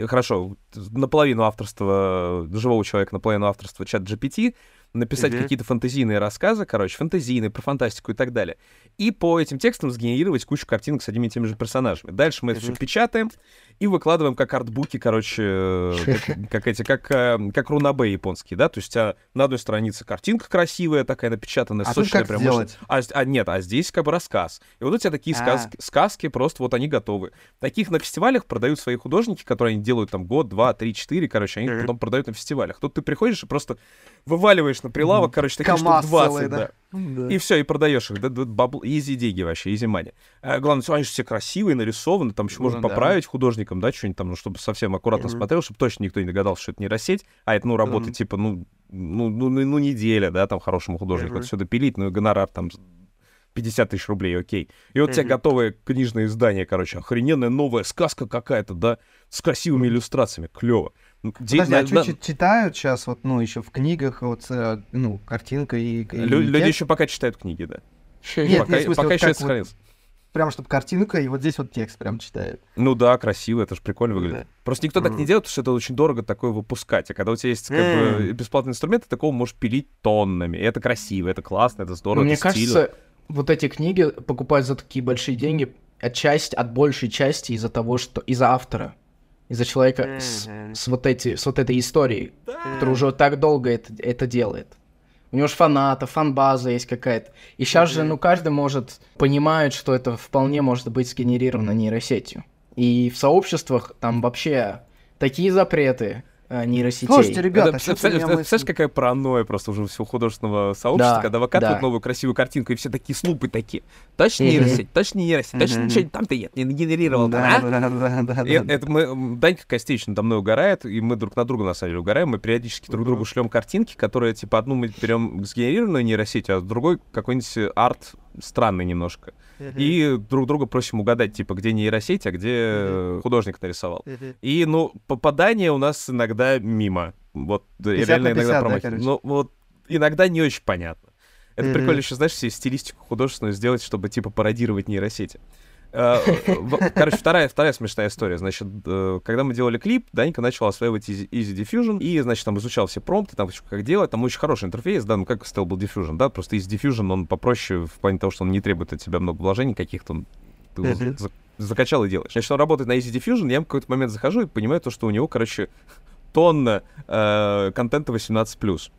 хорошо, наполовину авторства э, живого человека, наполовину авторства чат GPT, написать Мгм. какие-то фантазийные рассказы, короче, фантазийные, про фантастику и так далее. И по этим текстам сгенерировать кучу картинок с одними и теми же персонажами. Дальше мы это все печатаем и выкладываем как артбуки, короче, э, как, как эти, как, э, как рунабе японские, да, то есть у тебя на одной странице картинка красивая, такая напечатанная, А сочная, прям сделать? а, а нет, а здесь как бы рассказ. И вот у тебя такие А. сказки, сказки, просто вот они готовы. Таких на фестивалях продают свои художники, которые они делают там год, два, три, четыре, короче, они потом продают на фестивалях. Тут ты приходишь и просто вываливаешь на прилавок, короче, таких штук КамАЗ 20, целый, да. да. И все, и продаешь их. Да, да, бабл... Easy деньги вообще, easy money. А, главное, они же все красивые, нарисованы, там еще Ну можно да. поправить художникам, да, что-нибудь там, ну, чтобы совсем аккуратно Мгм. смотрел, чтобы точно никто не догадался, что это нейросеть, а это, ну, работа Мгм. типа, ну, ну, ну, ну, ну, неделя, да, там, хорошему художнику Мгм. это все допилить, ну, и гонорар там 50 тысяч рублей, окей. И вот тебя Мгм. готовое книжное издание, короче, охрененная новая сказка какая-то, да, с красивыми иллюстрациями, клево. Подожди, а на- что на- читают сейчас вот, ну, еще в книгах, вот, э, ну, картинка и... и Лю- люди еще пока читают книги, да. Нет, пока нет, смысле, пока вот еще как это сохранилось. Прям, чтобы картинка, и вот здесь вот текст прям читает. Ну да, красиво, это же прикольно выглядит. Да. Просто никто так не делает, потому что это очень дорого такое выпускать. А когда у тебя есть как бы бесплатный инструмент, ты такого можешь пилить тоннами. И это красиво, это классно, это здорово, Мне это стильно. кажется, вот эти книги покупают за такие большие деньги, отчасти, от большей части из-за того, что из-за автора, из-за человека с, с вот эти, с вот этой историей, который уже так долго это, это делает. У него же фанатов, фан-база есть какая-то. И сейчас же, ну, каждый может, понимает, что это вполне может быть сгенерировано нейросетью. И в сообществах там вообще такие запреты нейросетей. Слушайте, ребята, Это, меня представляешь, мысль- какая паранойя просто уже всего художественного сообщества, Да, когда выкатывают да. новую красивую картинку, и все такие слупы такие. Точно нейросеть, точно нейросеть, точно ничего там-то нет, не генерировал Да, а? да, да, да, да. это мы, Данька Костевич надо мной угорает, и мы друг на друга на самом деле угораем, мы периодически друг другу шлем картинки, которые, типа, одну мы берем сгенерированную нейросеть, а другой какой-нибудь арт странный немножко. И друг друга просим угадать, типа, где нейросеть, а где э, художник нарисовал. И, ну, попадание у нас иногда мимо. Вот, 50 реально на 50, иногда да, промахиваем. Но вот иногда не очень понятно. Это прикольно еще, знаешь, себе стилистику художественную сделать, чтобы, типа, пародировать нейросети. Э, Короче, вторая, вторая смешная история. Значит, э, когда мы делали клип, Данька начал осваивать Easy, Easy Diffusion, и, значит, там изучал все промпты, там как делать, там очень хороший интерфейс, да, ну как Stable Diffusion, да, просто Easy Diffusion, он попроще в плане того, что он не требует от тебя много вложений каких-то, он- ты Мгм. за- закачал и делаешь. Значит, он работает на Easy Diffusion, я в какой-то момент захожу и понимаю то, что у него, короче, тонна э, контента 18+.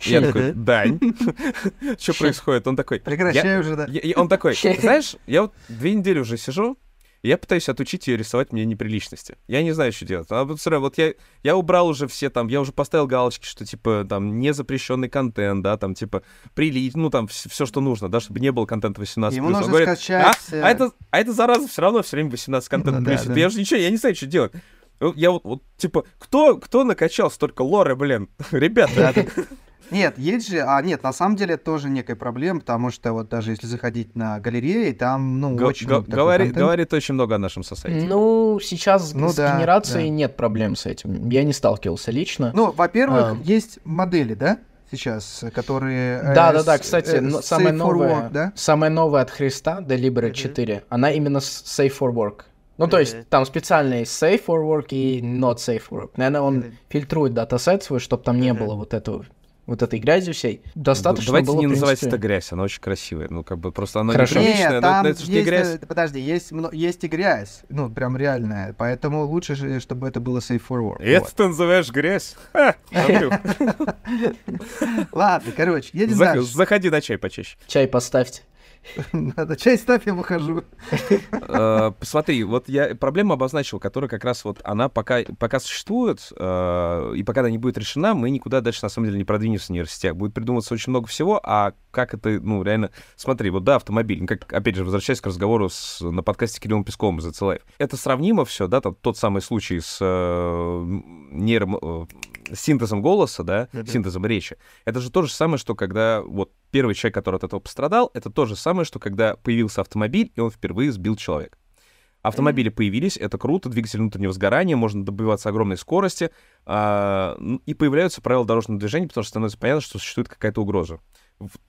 Я такой. Дань, что происходит? Он такой, Прекращай уже, да. он такой, знаешь, я вот две недели уже сижу, я пытаюсь отучить ее рисовать мне неприличности. Я не знаю, что делать. А вот, равно, вот я, я убрал уже все там, я уже поставил галочки, что типа там незапрещенный контент, да, там типа прили, ну там все, что нужно, да, чтобы не было контента 18 Ему Он нужно говорит, скачать, а, а это, а это зараза все равно все время 18 контент Ну да, плюс. да. Я же ничего, я не знаю, что делать. Я вот, вот, типа, кто, кто накачал столько лоры, блин? Ребята. Нет, есть же, а нет, на самом деле это тоже некая проблема, потому что вот даже если заходить на галереи, там, ну, г- очень г- много говори- говорит очень много о нашем сосайте. Ну, сейчас Ну с да, генерацией да. нет проблем с этим. Я не сталкивался лично. Ну, во-первых, А. есть модели, да, сейчас, которые... э, Да, да, да, с- кстати, э, но самая новая, work, да? самая новая от Христа, Deliberate Мгм. 4, она именно Safe for Work. Ну, то есть, там специально есть Safe for Work и Not Safe for Work. Наверное, он фильтрует датасет свой, чтобы там не было вот этого, вот этой грязи всей. Достаточно Давайте было, не в называть принципе- это грязь, она очень красивая. Ну, как бы просто она Хорошо. неприличная, Нет, но там это, это же не есть, грязь. э, подожди, есть, есть и грязь, ну, прям реальная, поэтому лучше, же, чтобы это было safe for work. Это вот. ты называешь грязь? Ладно, короче, едем дальше. Заходи на чай почаще. Чай поставьте. Надо чай ставь, я выхожу. Э, Посмотри, вот я проблему обозначил, которая как раз вот она пока, пока существует, э, и пока она не будет решена, мы никуда дальше на самом деле не продвинемся в нейросетях. Будет придумываться очень много всего, а как это, ну, реально... Смотри, вот да, автомобиль, ну, как, опять же, возвращаясь к разговору с, на подкасте Кириллом Песковым из Life. Это сравнимо все, да, там тот самый случай с э, нейро... э, синтезом голоса, да, синтезом речи. Это же то же самое, что когда вот первый человек, который от этого пострадал, это то же самое, что когда появился автомобиль, и он впервые сбил человека. Автомобили появились, это круто, двигатель внутреннего сгорания, можно добиваться огромной скорости, а, ну, и появляются правила дорожного движения, потому что становится понятно, что существует какая-то угроза.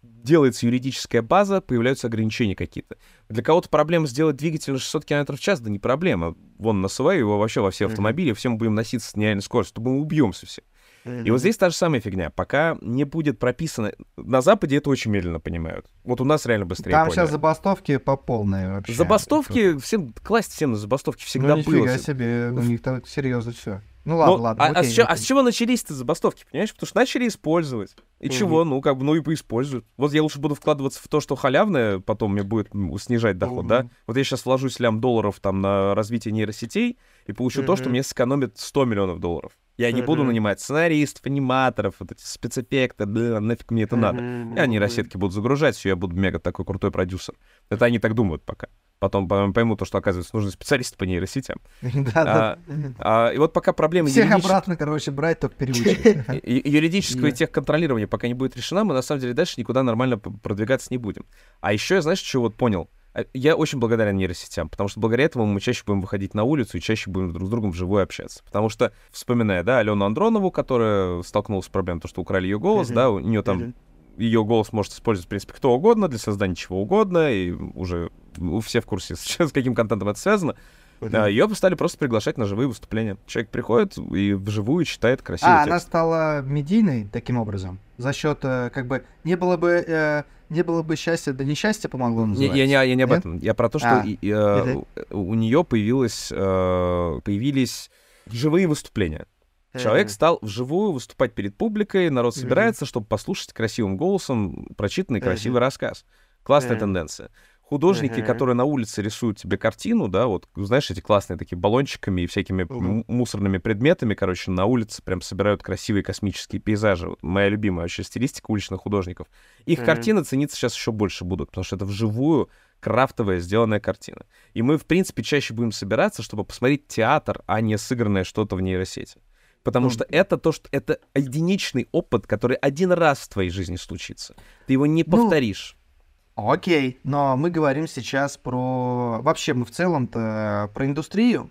Делается юридическая база, появляются ограничения какие-то. Для кого-то проблема сделать двигатель на 600 км в час, да не проблема. Вон, насывай его вообще во все автомобили, все мы будем носиться с нереальной скоростью, то мы убьемся все. И Мгм. вот здесь та же самая фигня. Пока не будет прописано... На Западе это очень медленно понимают. Вот у нас реально быстрее Там поняли. сейчас забастовки по полной вообще. Забастовки, всем, класть всем на забастовки всегда ну, было. себе, у них так серьезно все. Ну ладно, Ну, ладно. а, а окей, с, чё- а с чего начались-то забастовки, понимаешь? Потому что начали использовать. И Мгм. чего? Ну, как бы, ну и поиспользуют. Вот я лучше буду вкладываться в то, что халявное, потом мне будет снижать доход, да? Мгм. Вот я сейчас вложусь лям долларов там на развитие нейросетей и получу то, что мне сэкономит 100 миллионов долларов. Я не буду нанимать сценаристов, аниматоров, вот эти спецэффекты, да, нафиг мне это надо. Я нейросетки буду загружать, все, я буду мега такой крутой продюсер. Это они так думают пока. Потом по- пойму то, что, оказывается, нужны специалисты по нейросетям. Да, да. А, и вот пока проблема Всех обратно, короче, брать, только и юридического и техконтролирования пока не будет решена, мы на самом деле дальше никуда нормально продвигаться не будем. А еще я, знаешь, что вот понял? А, Я очень благодарен нейросетям, потому что благодаря этому мы чаще будем выходить на улицу и чаще будем друг с другом вживую общаться. Потому что, вспоминая, да, Алену Андронову, которая столкнулась с проблемой, то, что украли ее голос, да, у нее там ее голос может использовать, в принципе, кто угодно для создания чего угодно, и уже все в курсе, с, с каким контентом это связано. ее стали просто приглашать на живые выступления. Человек приходит и вживую читает красивый А, текст. она стала медийной таким образом? За счет, э, как бы, не было бы, э, не было бы счастья, да несчастье помогло Не, называется? я, не, я не об Нет? этом. Я про то, что А, и- и, э, у, нее появилось, э, появились живые выступления. Человек Э, стал вживую выступать перед публикой, народ собирается, чтобы послушать красивым голосом прочитанный Мгм. красивый рассказ. Классная тенденция. Художники, Мгм. которые на улице рисуют тебе картину, да, вот, знаешь, эти классные такие баллончиками и всякими м- мусорными предметами, короче, на улице прям собирают красивые космические пейзажи. Вот моя любимая вообще стилистика уличных художников. Их Мгм. картины цениться сейчас еще больше будут, потому что это вживую крафтовая сделанная картина. И мы, в принципе, чаще будем собираться, чтобы посмотреть театр, а не сыгранное что-то в нейросети. Потому Ну, что это то, что это единичный опыт, который один раз в твоей жизни случится. Ты его не Ну, повторишь. Окей, но мы говорим сейчас про... Вообще мы в целом-то про индустрию,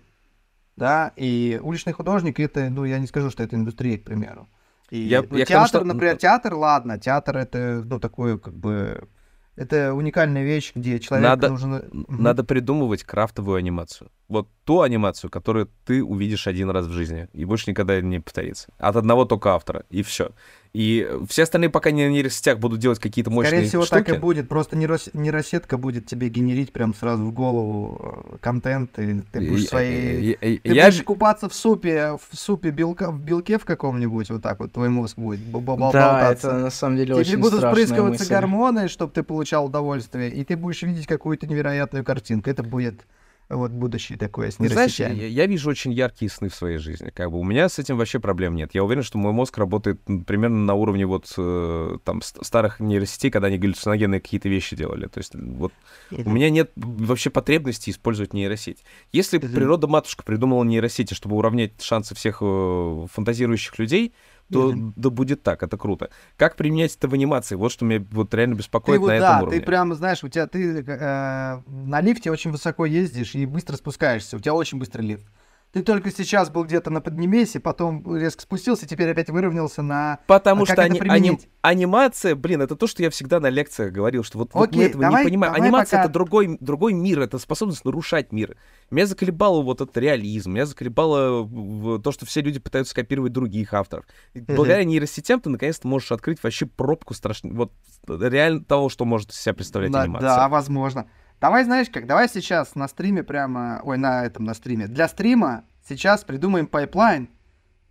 да, и уличный художник это, ну, я не скажу, что это индустрия, к примеру. И, Я- ну, я к тому, театр, что- например, театр, ладно, театр это, ну, такое, как бы, это уникальная вещь, где человек Надо- нужен... Надо придумывать крафтовую анимацию. Вот ту анимацию, которую ты увидишь один раз в жизни, и больше никогда не повторится. От одного только автора, и все. И все остальные пока не на нейросетях будут делать какие-то мощные Скорее всего, штуки. так и будет. Просто нейрос- нейросетка будет тебе генерить прям сразу в голову э, контент, и ты будешь И- своей... и- и- Ты я будешь ж- купаться в супе, в супе белка, в белке в каком-нибудь, вот так вот твой мозг будет б- б- Да, болтаться. это на самом деле Тебе очень будут страшная впрыскиваться мысль. гормоны, чтобы ты получал удовольствие, и ты будешь видеть какую-то невероятную картинку. Это будет вот будущее такое с знаешь, нейросетями. я, я вижу очень яркие сны в своей жизни. Как бы у меня с этим вообще проблем нет. Я уверен, что мой мозг работает примерно на уровне вот э, там ст- старых нейросетей, когда они галлюциногенные какие-то вещи делали. То есть вот у меня нет вообще потребности использовать нейросеть. Если Мгм. природа матушка придумала нейросети, чтобы уравнять шансы всех э, фантазирующих людей, то Мгм. да будет так, это круто. Как применять это в анимации? Вот что меня вот реально Ты беспокоит вот, на да, этом уровне. ты прям, знаешь, у тебя ты э, на лифте очень высоко ездишь и быстро спускаешься. У тебя очень быстрый лифт. Ты только сейчас был где-то на поднемесе, потом резко спустился, теперь опять выровнялся на... Потому А что применить? аним- анимация, блин, это то, что я всегда на лекциях говорил, что вот, вот мы Окей, этого давай- не понимаем. Анимация пока- это другой, другой мир, это способность нарушать мир. Меня заколебало вот этот реализм, меня заколебало в- то, что все люди пытаются копировать других авторов. Благодаря нейросетям ты наконец-то можешь открыть вообще пробку страшную, вот реально того, что может из себя представлять Да, анимация. да, возможно. Давай, знаешь как, давай сейчас на стриме прямо, ой, на этом, на стриме. Для стрима сейчас придумаем пайплайн,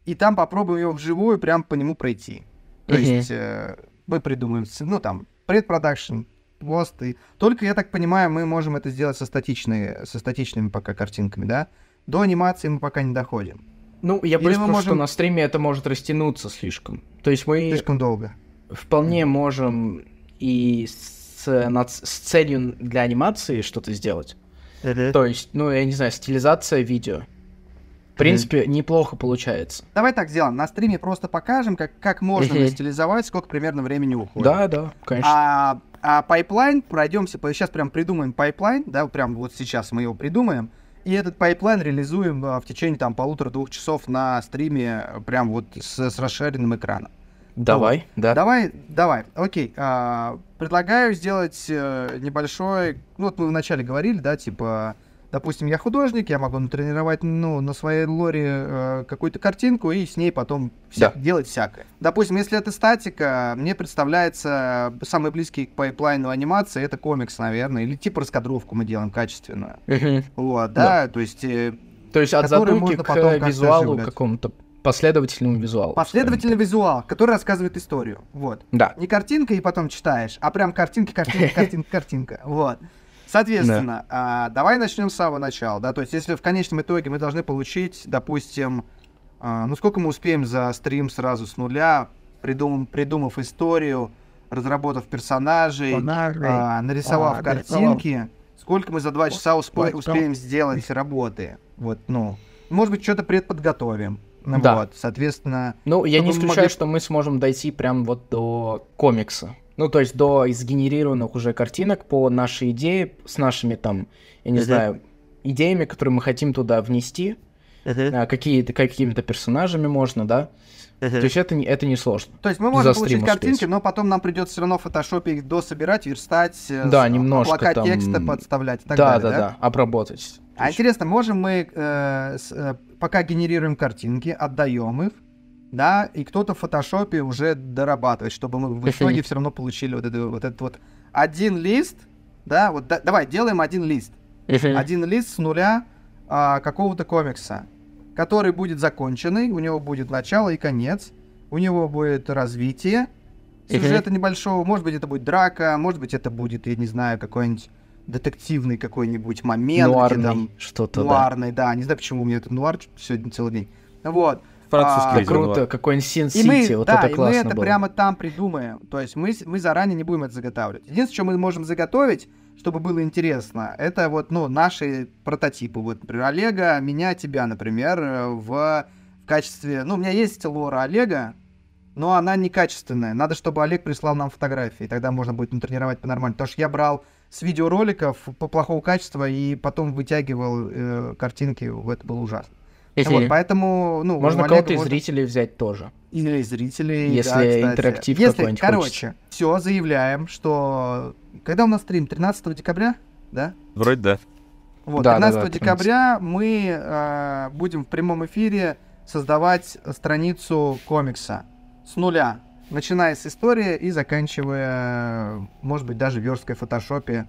и там попробуем его вживую прям по нему пройти. То Мгм. есть э, мы придумаем, ну там, предпродакшн, пост, и... Только, я так понимаю, мы можем это сделать со, статичной, со статичными пока картинками, да? До анимации мы пока не доходим. Ну, я боюсь, просто, можем- что на стриме это может растянуться слишком. То есть мы Слишком долго. вполне можем и над- с целью для анимации что-то сделать. То есть, ну, я не знаю, стилизация видео. В принципе, неплохо получается. Давай так сделаем. На стриме просто покажем, как, как можно Мгм. стилизовать, сколько примерно времени уходит. Да, да, конечно. А, а пайплайн, пройдемся, сейчас прям придумаем пайплайн, да, прям вот сейчас мы его придумаем, и этот пайплайн реализуем а, в течение там полутора-двух часов на стриме, а, прям вот с, с расширенным экраном. Давай, да. Давай, давай, окей. а, предлагаю сделать э, небольшой, ну вот мы вначале говорили, да, типа, допустим, я художник, я могу натренировать, ну, на своей лоре э, какую-то картинку и с ней потом вся- Да. делать всякое. Допустим, если это статика, мне представляется самый близкий к пайплайну анимации, это комикс, наверное, или типа раскадровку мы делаем качественную. Вот, да, то есть э, То есть от задумки к потом визуалу какому-то последовательному визуалу. последовательный визуал, который рассказывает историю. Вот. Да. Не картинка и потом читаешь, а прям картинки, картинка, картинка, картинка. Вот. Соответственно, а, давай начнем с самого начала, да, то есть если в конечном итоге мы должны получить, допустим, а, ну сколько мы успеем за стрим сразу с нуля, придум- придумав историю, разработав персонажей, а, нарисовав А, картинки, Сколько мы за два часа успе- успеем сделать работы? Вот, ну, может быть, что-то предподготовим. Ну, Да. Вот, соответственно, Ну, я не исключаю, могли- что мы сможем дойти прям вот до комикса. Ну, то есть до сгенерированных уже картинок по нашей идее, с нашими там, я не Мгм. знаю, идеями, которые мы хотим туда внести, а, какие-то какими-то персонажами можно, да. То есть это не, это не сложно. То есть мы можем получить картинки, успеть. но потом нам придется все равно в фотошопе их дособирать, верстать, э, Да, с- немножко облака там- текста подставлять и так да, далее, да, да, обработать. А интересно, можем мы, э, с- э, пока генерируем картинки, отдаем их, да, и кто-то в фотошопе уже дорабатывает, чтобы мы в итоге все равно получили вот, это, вот этот вот один лист, да, вот да- давай делаем один лист, один лист с нуля а, какого-то комикса, который будет законченный, у него будет начало и конец, у него будет развитие сюжета небольшого, может быть, это будет драка, может быть, это будет, я не знаю, какой-нибудь детективный какой-нибудь момент, где Нуарный, там что-то, да. нуарный, да. не знаю, почему у меня этот нуар сегодня целый день. Вот. Французский А, круто, да. какой-нибудь Sin И мы, City, вот да, это и мы классно это было. прямо там придумаем. То есть мы, мы заранее не будем это заготавливать. Единственное, что мы можем заготовить, чтобы было интересно, это вот, ну, наши прототипы. Вот, например, Олега, меня, тебя, например, э, в, в качестве... Ну, у меня есть лора Олега, но она некачественная. Надо, чтобы Олег прислал нам фотографии, тогда можно будет натренировать по-нормальному. Потому что я брал с видеороликов по плохого качества и потом вытягивал э, картинки, это было ужасно. Вот, поэтому, ну, Можно кого-то из можно- зрителей взять тоже. или зрителей. Если да, кстати. интерактив Если, какой-нибудь короче, все, заявляем, что... Когда у нас стрим? 13 декабря? Да? Вроде да. Вот, Да, да, 13 да, 13. декабря мы э, будем в прямом эфире создавать страницу комикса с нуля, начиная с истории и заканчивая, может быть, даже версткой в фотошопе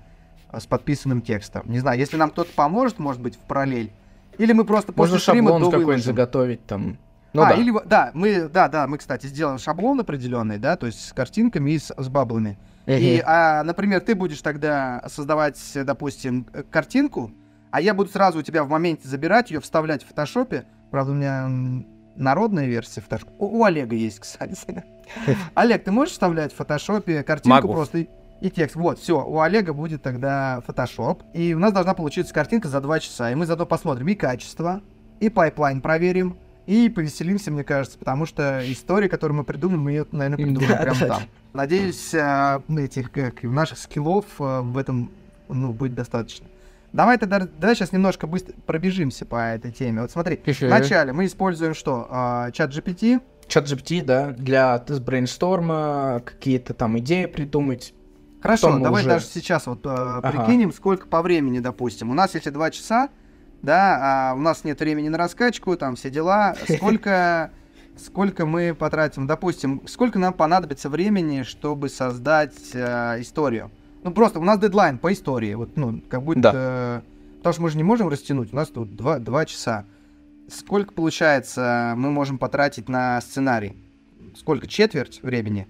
э, с подписанным текстом. Не знаю, если нам кто-то поможет, может быть, в параллель, или мы просто Можно после стрима шаблон какой-нибудь заготовить там. Ну а, да. или, да, мы, да, да, мы, кстати, сделаем шаблон определенный, да, то есть с картинками и с, с баблами. И, а, например, ты будешь тогда создавать, допустим, э, картинку, а я буду сразу у тебя в моменте забирать ее, вставлять в фотошопе. Правда, у меня народная версия фотошопа. У, у Олега есть, кстати. Олег, ты можешь вставлять в фотошопе картинку Могу. просто и, текст? Вот, все, у Олега будет тогда фотошоп. И у нас должна получиться картинка за два часа. И мы заодно посмотрим и качество, и пайплайн проверим, и повеселимся, мне кажется, потому что история, которую мы придумаем, мы ее, наверное, придумаем Да, прямо да. там. Надеюсь, э, этих, как, и наших скиллов э, в этом ну, будет достаточно. Давай тогда, давай сейчас немножко быстро пробежимся по этой теме. Вот смотри, Мгм. вначале мы используем что? А, Чат GPT. Чат GPT, да, для брейнсторма, какие-то там идеи придумать. Хорошо, давай уже- даже сейчас вот э, Ага. прикинем, сколько по времени, допустим. У нас если два часа, да, а у нас нет времени на раскачку, там все дела. Сколько, сколько мы потратим, допустим, сколько нам понадобится времени, чтобы создать э, историю? Ну просто у нас дедлайн по истории, вот, ну как будто, Да. э, потому что мы же не можем растянуть. У нас тут два, два часа. Сколько получается мы можем потратить на сценарий? Сколько четверть времени?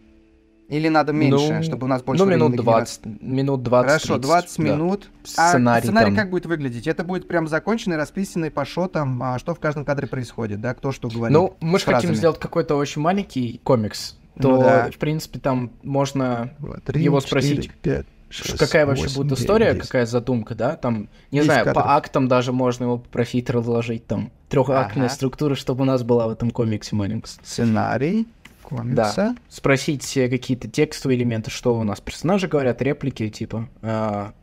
Или надо меньше, Ну, чтобы у нас больше ну, времени минут на генерацию? 20. Минут 20 Хорошо, 20 да. минут. А Сценарий сценарий там. как будет выглядеть? Это будет прям законченный, расписанный по шотам, а что в каждом кадре происходит, да? Кто что говорит. Ну, мы же хотим сделать какой-то очень маленький комикс. Ну То, да. в принципе, там можно Вот, три, его четыре, спросить, пять, ш- шесть, какая вообще восемь, будет история, десять. какая задумка, да? Там, не 10 знаю, кадров. по актам даже можно его попросить разложить, там, трехактная Ага. структура, чтобы у нас была в этом комиксе маленьком. Сценарий комикса. Спросить э, какие-то текстовые элементы, что у нас персонажи говорят, реплики, типа, а,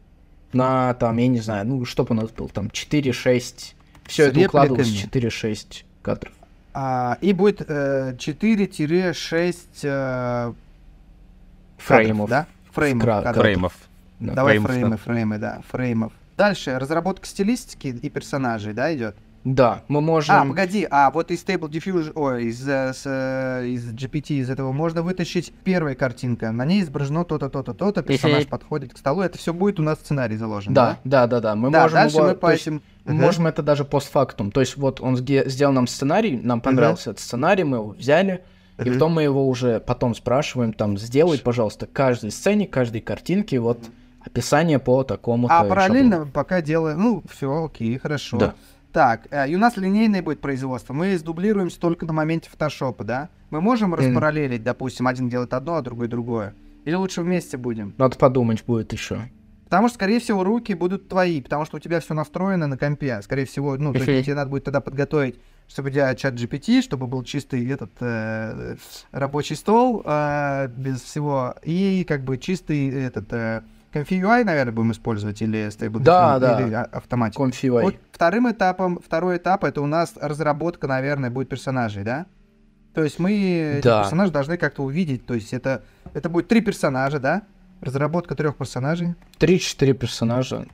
на, там, я не знаю, ну, чтобы у нас был, там, 4-6, все это укладывалось репликами. 4-6 кадров. А, и будет э, 4-6 э, Фреймов. кадров, да? Фреймов. Кра-. Фреймов. Да. Давай Фреймов, фреймы, да. фреймы, да, фреймов. Дальше разработка стилистики и персонажей, да, идет? Да, мы можем... А, погоди, а вот из Stable Diffusion, ой, из, э, с, э, из GPT, из этого можно вытащить первая картинка. На ней изображено то-то, то-то, то-то, персонаж Мгм. подходит к столу. Это все будет у нас в сценарий заложен, Да, да, да, да. Мы да? Можем дальше его- мы по этим... мы Ага. можем это даже постфактум. То есть вот он сделал нам сценарий, нам понравился этот сценарий, мы его взяли, и потом мы его уже потом спрашиваем, там, сделай, пожалуйста, каждой сцене, каждой картинке вот описание по такому-то А параллельно шаблону. пока делаем... Ну, все, окей, хорошо. Да. Так, э, и у нас линейное будет производство. Мы сдублируемся только на моменте фотошопа, да? Мы можем распараллелить, допустим, один делает одно, а другой другое? Или лучше вместе будем? Надо подумать будет еще. Потому что, скорее всего, руки будут твои, потому что у тебя все настроено на компе. Скорее всего, ну, то есть тебе надо будет тогда подготовить, чтобы у тебя чат GPT, чтобы был чистый этот э, рабочий стол э, без всего, и как бы чистый этот э, ComfyUI, наверное, будем использовать, или Stable Да, да. или а- автоматику. Confi Вот вторым этапом, второй этап это у нас разработка, наверное, будет персонажей, да? То есть мы Да. персонажей должны как-то увидеть. То есть это, это будет три персонажа, да? Разработка трех персонажей. 3-4 персонажа.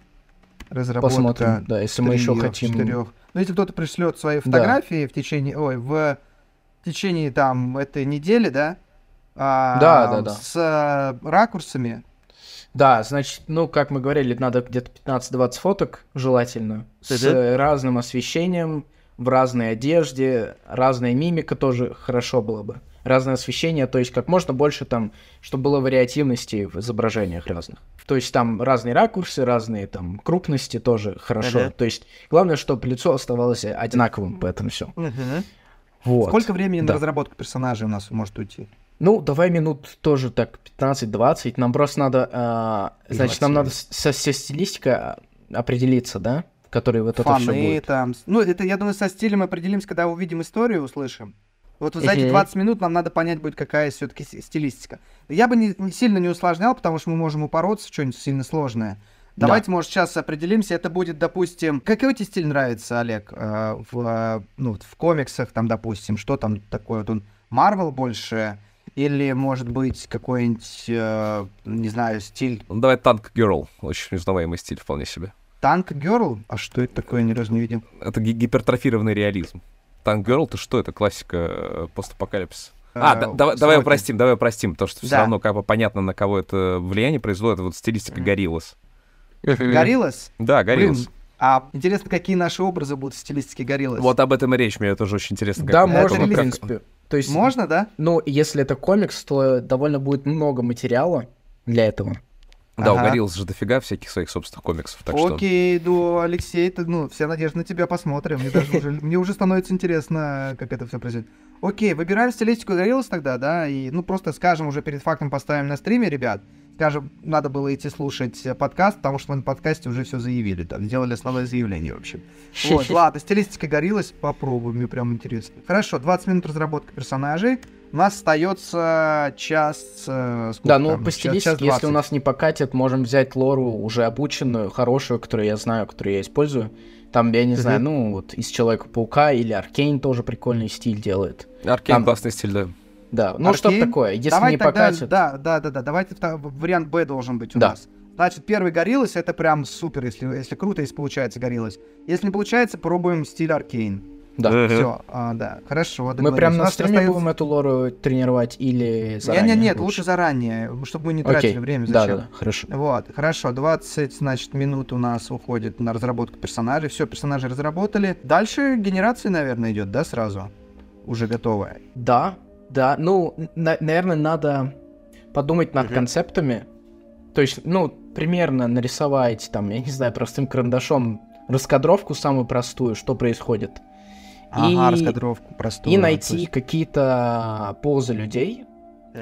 Разработка Посмотрим, да, если мы еще хотим... четырёх. Ну, если кто-то пришлет свои фотографии в течение, ой, в течение там этой недели, да? а, Да, да, да. С э, ракурсами. Да, значит, ну, как мы говорили, надо где-то 15-20 фоток, желательно, с Мгм. э, разным освещением, в разной одежде, разная мимика тоже хорошо было бы. Разное освещение, то есть как можно больше там, чтобы было вариативности в изображениях разных. То есть там разные ракурсы, разные там крупности тоже хорошо. Мгм. То есть главное, чтобы лицо оставалось одинаковым, поэтому все. Вот. Сколько времени Да. на разработку персонажей у нас может уйти? Ну, давай минут тоже так 15-20. Нам просто надо... а, значит, нам надо со, со стилистикой а, определиться, да? В которой вот это все Фаны будет. там. Ну, это, я думаю, со стилем определимся, когда увидим историю, услышим. Вот за эти Мгм. 20 минут нам надо понять будет, какая все-таки стилистика. Я бы не, не сильно не усложнял, потому что мы можем упороться в что-нибудь сильно сложное. Да. Давайте, может, сейчас определимся. Это будет, допустим... Какой тебе стиль нравится, Олег? э, в, э, ну, в комиксах, там, допустим, что там такое? Вот он Марвел больше? Или, может быть, какой-нибудь, э, не знаю, стиль Ну, давай Танк Girl. Очень узнаваемый стиль вполне себе. Танк Герл? А что это такое? Ни разу не видел. Это ги- гипертрофированный реализм. Танк Girl, ты что? Это классика э, постапокалипсиса. А, Э, да- давай, давай упростим, давай упростим, потому что все Да. равно как бы понятно, на кого это влияние производит, это вот стилистика Гориллас. Гориллас? Да, Гориллас. А интересно, какие наши образы будут в стилистике Гориллас? Вот об этом и речь, мне тоже очень интересно. Да, можно, в принципе. То есть, Можно, да? ну, если это комикс, то довольно будет много материала для этого. Да, Ага. Гориллас же дофига всяких своих собственных комиксов, так что... Окей, ну, Алексей, это, ну, вся надежда на тебя посмотрим. Мне, даже уже, мне уже становится интересно, как это все произойдет. Окей, выбираем стилистику Гориллас тогда, да, и, ну, просто скажем, уже перед фактом поставим на стриме, ребят. Скажем, надо было идти слушать подкаст, потому что мы на подкасте уже все заявили, там, сделали основное заявление, в общем. Вот, ладно, стилистика Гориллас, попробуем, мне прям интересно. Хорошо, 20 минут разработка персонажей. У нас остается час... э, сколько Да, ну, там? по Час- час стилистике, если у 20. нас не покатит, можем взять лору уже обученную, хорошую, которую я знаю, которую я использую. Там, я не знаю, ну, вот из Человека-паука или Аркейн тоже прикольный стиль делает. Аркейн Там- классный стиль, да. Да, ну, что такое, если Давай не тогда, покатит... Да, да, да, да. Давайте вариант Б должен быть у Да. нас. Значит, первый Гориллас это прям супер, если, если круто, если получается Гориллас. Если не получается, пробуем стиль Аркейн. Да. Все, да, хорошо. Мы прям на стриме остается- будем эту лору тренировать или Нет, заранее? нет, нет, лучше заранее, чтобы мы не Окей. тратили время. Да, Зачем? да, да, хорошо. Вот, хорошо, 20, значит, минут у нас уходит на разработку персонажей. Все, персонажи разработали. Дальше генерация, наверное, идет, да, сразу? Уже готовая. Да, да, ну, на- наверное, надо подумать над Мгм. концептами. То есть, ну, примерно нарисовать, там, я не знаю, простым карандашом раскадровку самую простую, что происходит. Ага, И- раскадровку простую. и найти есть- какие-то позы людей,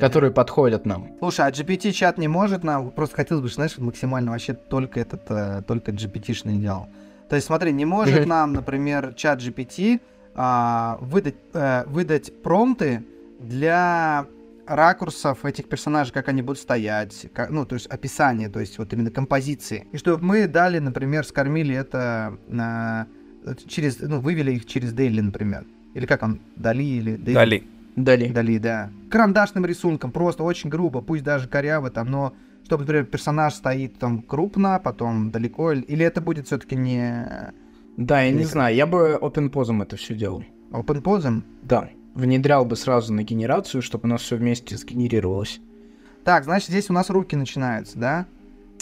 которые подходят нам. Слушай, а GPT-чат не может нам? Просто хотелось бы, знаешь, максимально вообще только этот, э, только GPT-шный делал. То есть, смотри, не может нам, например, чат GPT а, выдать, э, выдать промпты для ракурсов этих персонажей, как они будут стоять, как- ну, то есть описание, то есть вот именно композиции. И чтобы мы дали, например, скормили это на- через, ну, вывели их через Дейли, например. Или как он, Дали или Дейли? Дали. Дали. Дали, да. Карандашным рисунком, просто очень грубо, пусть даже коряво там, но чтобы, например, персонаж стоит там крупно, потом далеко, или- или это будет все-таки не Да, я не Или- знаю, я бы опенпозом это все делал. open позом? Да. Внедрял бы сразу на генерацию, чтобы у нас все вместе сгенерировалось. Так, значит, здесь у нас руки начинаются, да?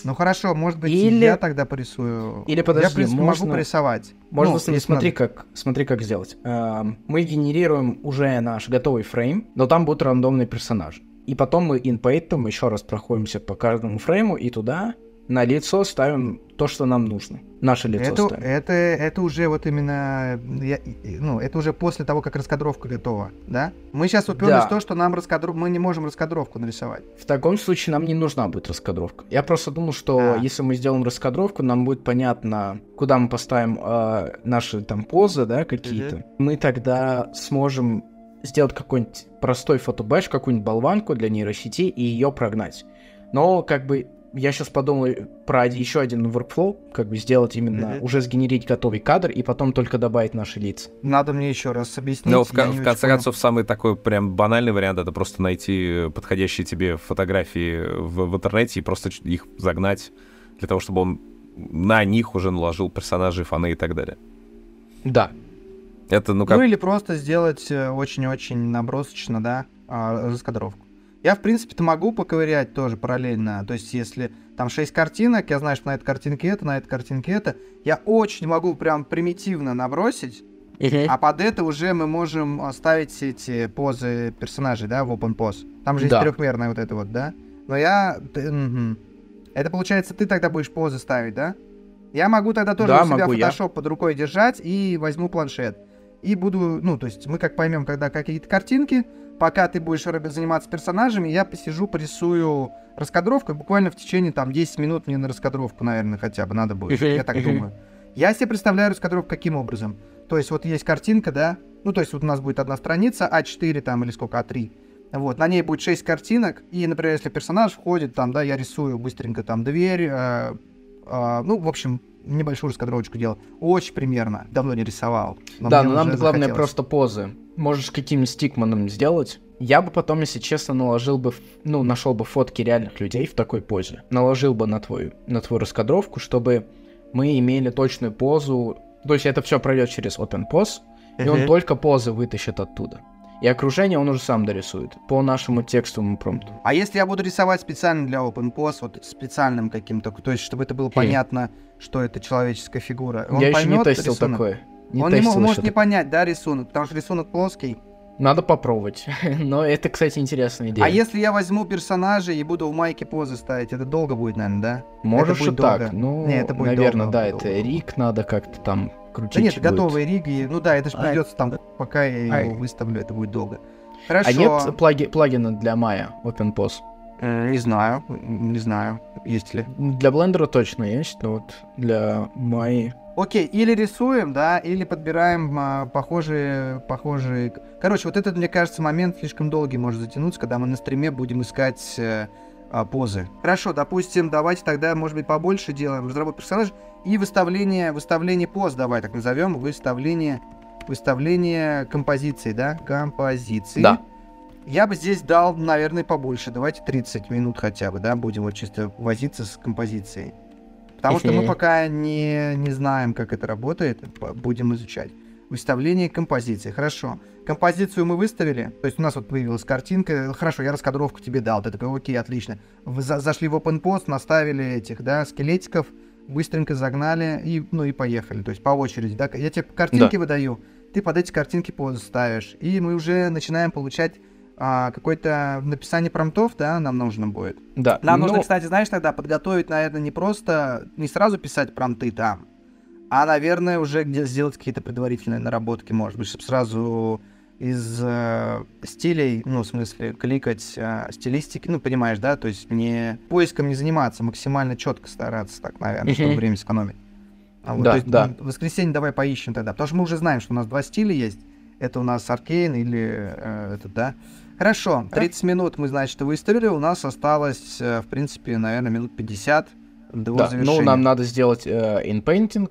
Ну хорошо, может быть, Или- я тогда порисую. Или я, подожди, в принципе, можно- могу порисовать. Можно, Ну, смотри, надо. как, смотри, как сделать. Эм, Мы генерируем уже наш готовый фрейм, но там будут рандомные персонажи. И потом мы инпейтом еще раз проходимся по каждому фрейму и туда на лицо ставим то, что нам нужно. Наше лицо Это, ставим. это, это уже вот именно, я- ну, это уже после того, как раскадровка готова, да? Мы сейчас уперлись Да. в то, что нам раскадров... мы не можем раскадровку нарисовать. В таком случае нам не нужна будет раскадровка. Я просто думал, что А. если мы сделаем раскадровку, нам будет понятно, куда мы поставим э, наши там позы, да, какие-то. Мы тогда сможем сделать какой-нибудь простой фотобэш, какую-нибудь болванку для нейросети и ее прогнать. Но как бы я сейчас подумал про еще один workflow, как бы сделать именно, Мгм. уже сгенерить готовый кадр и потом только добавить наши лица. Надо мне еще раз объяснить. Ну, в, ко- в конце понял. концов, самый такой прям банальный вариант это просто найти подходящие тебе фотографии в, в интернете и просто их загнать для того, чтобы он на них уже наложил персонажей, фаны и так далее. Да. Это, ну Ну, как... или просто сделать э, очень-очень набросочно, да, раскадровку. Я, в принципе-то могу поковырять тоже параллельно. То есть, если там 6 картинок, я знаю, что на этой картинке это, на этой картинке это, я очень могу прям примитивно набросить, а под это уже мы можем а, ставить эти позы персонажей, да, в open pose. Там же есть Да. трехмерная вот это вот, да? Но я... ты- мгм. Это получается, ты тогда будешь позы ставить, да? Я могу тогда тоже Да, у себя могу я. Под рукой держать и возьму планшет. И буду, ну, то есть мы как поймем, когда какие-то картинки, пока ты будешь заниматься персонажами, я посижу, порисую раскадровку, буквально в течение там 10 минут мне на раскадровку, наверное, хотя бы надо будет, я так думаю. Я себе представляю раскадровку каким образом. То есть вот есть картинка, да, ну то есть вот у нас будет одна страница, А4 там или сколько, А3. Вот, на ней будет 6 картинок, и, например, если персонаж входит, там, да, я рисую быстренько там дверь, э, э, ну, в общем, небольшую раскадровочку делал. Очень примерно. Давно не рисовал. но да, но нам главное захотелось. просто позы. Можешь каким-нибудь стикманом сделать. Я бы потом, если честно, наложил бы, ну, нашел бы фотки реальных людей в такой позе. Наложил бы на твою, на твою раскадровку, чтобы мы имели точную позу. То есть это все пройдет через Open Pose, и он только позы вытащит оттуда. И окружение он уже сам дорисует по нашему текстовому промпту. А если я буду рисовать специально для Open Pose, вот специальным каким-то, то есть чтобы это было понятно, что это человеческая фигура, он Я еще не тестил рисунок? такое. Не он не тестил может еще не понять, да, рисунок, потому что рисунок плоский. Надо попробовать. Но это, кстати, интересная идея. А если я возьму персонажа и буду в майке позы ставить, это долго будет, наверное, да? Можешь будет и так. долго. Ну, Не, это будет наверное, долго, да, долго, это долго. рик надо как-то там крутить. Да нет, будет. готовые риги, ну да, это же придется там, пока я его выставлю, это будет долго. Хорошо. А нет плаги- плагина для Maya OpenPose? Э, Не знаю, не знаю, есть ли. Для блендера точно есть, но вот для Maya... Окей, или рисуем, да, или подбираем а, похожие, похожие... Короче, вот этот, мне кажется, момент слишком долгий может затянуться, когда мы на стриме будем искать э, а, позы. Хорошо, допустим, давайте тогда, может быть, побольше делаем разработку персонажа и выставление, выставление поз, давай так назовем, выставление, выставление композиции, да, композиции. Да. Я бы здесь дал, наверное, побольше. Давайте 30 минут хотя бы, да, будем вот чисто возиться с композицией. Потому что мы пока не, не знаем, как это работает, будем изучать. Выставление композиции. Хорошо. Композицию мы выставили. То есть у нас вот появилась картинка. Хорошо, я раскадровку тебе дал. Ты такой, окей, отлично. Вы за- зашли в OpenPost, наставили этих, да, скелетиков, быстренько загнали и, ну, и поехали. То есть по очереди, да. Я тебе картинки выдаю, ты под эти картинки позы ставишь. И мы уже начинаем получать а, какое-то написание промптов, да, нам нужно будет. Да. Нам ну, нужно, кстати, знаешь, тогда подготовить, наверное, не просто, не сразу писать промпты там, а, наверное, уже где сделать какие-то предварительные наработки, может быть, чтобы сразу из э, стилей, ну, в смысле, кликать э, стилистики, ну, понимаешь, да, то есть не поиском не заниматься, максимально четко стараться, так, наверное, чтобы время сэкономить. А вот, Да, то есть, да. в воскресенье давай поищем тогда, потому что мы уже знаем, что у нас два стиля есть. Это у нас Аркейн или э, этот, да? Хорошо, 30 минут мы, значит, выставили. У нас осталось, э, в принципе, наверное, минут 50 до да, завершения. ну, нам надо сделать э, inpainting,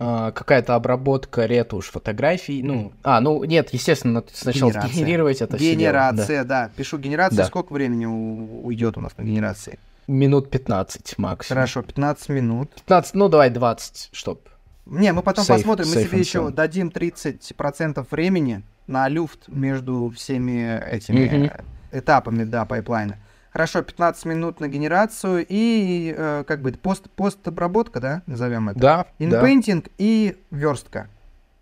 э, какая-то обработка, ретушь фотографий. Ну, а, ну, нет, естественно, сначала Генерация. сгенерировать это все дело, да. Генерация, да. Пишу генерация. Да. Сколько времени уйдет у нас на генерации? Минут 15 максимум. Хорошо, 15 минут. 15, ну, давай 20, чтоб. Не, мы потом Safe- посмотрим. Мы safe себе and еще sound. дадим 30% времени на люфт между всеми этими э, этапами, да, пайплайна. Хорошо, 15 минут на генерацию и э, как бы пост, постобработка, да, назовем это. Да, да. Inpainting и верстка.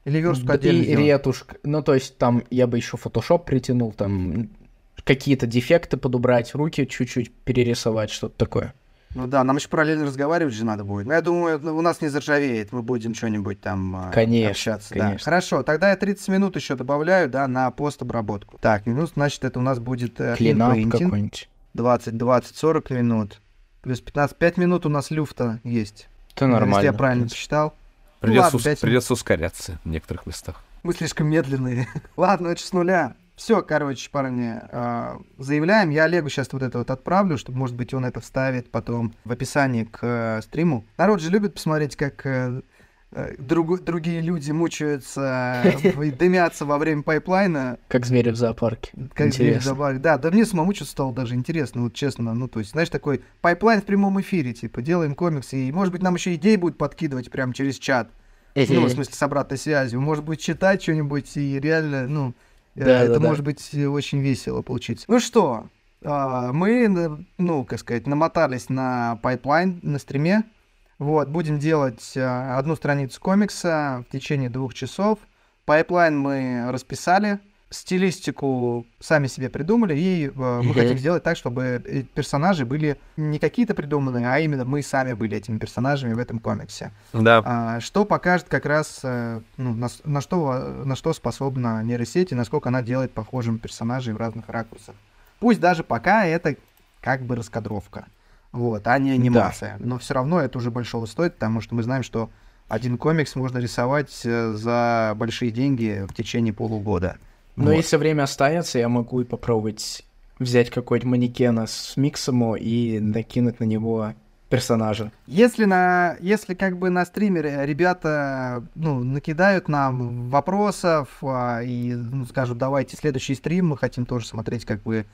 Или верстку Да отдельно И ретушь. Ну, то есть там я бы еще Photoshop притянул, там какие-то дефекты подубрать, руки чуть-чуть перерисовать, что-то такое. Ну да, нам еще параллельно разговаривать же надо будет. Но я думаю, ну, у нас не заржавеет, мы будем что-нибудь там а, Конечно, общаться. да. конечно. Хорошо, тогда я 30 минут еще добавляю, да, на постобработку. Так, минут, значит, это у нас будет э, Cleanup какой-нибудь. 20, 20, 40 минут. Плюс 15, 5 минут у нас люфта есть. Это Если нормально. я в правильно посчитал. Ну Придется, ладно, ус- придется ускоряться в некоторых местах. Мы слишком медленные. Ладно, это с нуля. Все, короче, парни, а, заявляем. Я Олегу сейчас вот это вот отправлю, чтобы, может быть, он это вставит потом в описании к э, стриму. Народ же любит посмотреть, как э, э, другу- другие люди мучаются и дымятся во время пайплайна. Как звери в зоопарке. Как звери Интересно. добавили. Да, да мне самому что-то стало даже интересно, вот честно. Ну, то есть, знаешь, такой пайплайн в прямом эфире, типа, делаем комиксы. И, может быть, нам еще идеи будут подкидывать прямо через чат. Ну, в смысле, с обратной связью. Может быть, читать что-нибудь и реально, ну, Да, это да, да. может быть э, очень весело получиться. Ну что, а, мы, э, ну, как сказать, намотались на пайплайн на стриме. Вот, будем делать э, одну страницу комикса в течение двух часов. Пайплайн мы расписали, стилистику сами себе придумали, и э, мы Мгм. хотим сделать так, чтобы э, персонажи были не какие-то придуманные, а именно мы сами были этими персонажами в этом комиксе. Да. А, что покажет как раз, э, ну, на, на что, на что способна нейросеть и насколько она делает похожим персонажей в разных ракурсах. Пусть даже пока это как бы раскадровка, вот, а не анимация. Но все равно это уже большого стоит, потому что мы знаем, что один комикс можно рисовать э, за большие деньги в течение полугода. Но Вот. если время остается, я могу и попробовать взять какой-нибудь манекена с миксом и накинуть на него персонажа. Если на, если как бы на стриме ре- ребята, ну, накидают нам вопросов а, и ну, скажут, давайте следующий стрим, мы хотим тоже смотреть, как вы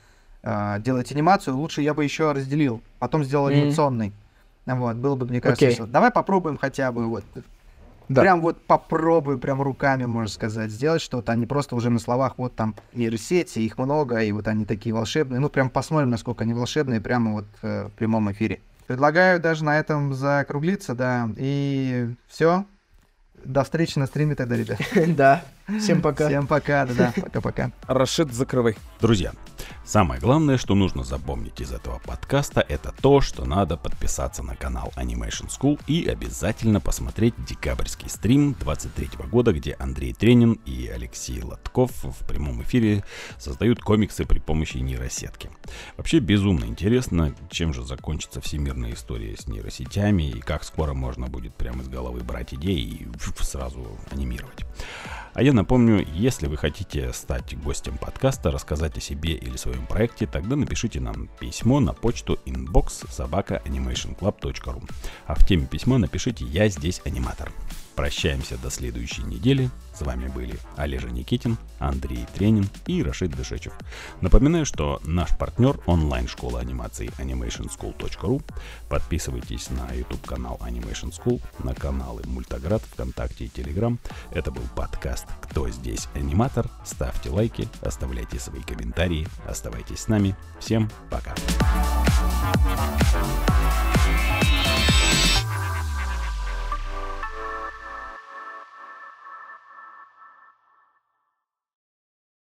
а, делаете анимацию, лучше я бы еще разделил, потом сделал Мгм. анимационный. Вот, было бы, мне кажется, весело. Давай попробуем хотя бы вот, Да. прям вот попробуй, прям руками, можно сказать, сделать что-то, а не просто уже на словах, вот там нейросети, их много, и вот они такие волшебные. Ну, прям посмотрим, насколько они волшебные, прямо вот э, в прямом эфире. Предлагаю даже на этом закруглиться, да. И все. До встречи на стриме тогда, ребят. Да. Всем пока. Всем пока, да-да, пока-пока. Рашид, закрывай. Друзья, самое главное, что нужно запомнить из этого подкаста, это то, что надо подписаться на канал Animation School и обязательно посмотреть декабрьский стрим 23 года, где Андрей Тренин и Алексей Лотков в прямом эфире создают комиксы при помощи нейросетки. Вообще безумно интересно, чем же закончится всемирная история с нейросетями и как скоро можно будет прямо из головы брать идеи и сразу анимировать. А я напомню, если вы хотите стать гостем подкаста, рассказать о себе или своем проекте, тогда напишите нам письмо на почту inbox собака animationclub.ru. А в теме письма напишите «Я здесь аниматор». Прощаемся до следующей недели. С вами были Олежа Никитин, Андрей Тренин и Рашид Дышечев. Напоминаю, что наш партнер онлайн-школа анимации animationschool.ru. Подписывайтесь на YouTube-канал Animation School, на каналы Мультоград, ВКонтакте и Телеграм. Это был подкаст «Кто здесь аниматор?». Ставьте лайки, оставляйте свои комментарии, оставайтесь с нами. Всем пока! Thank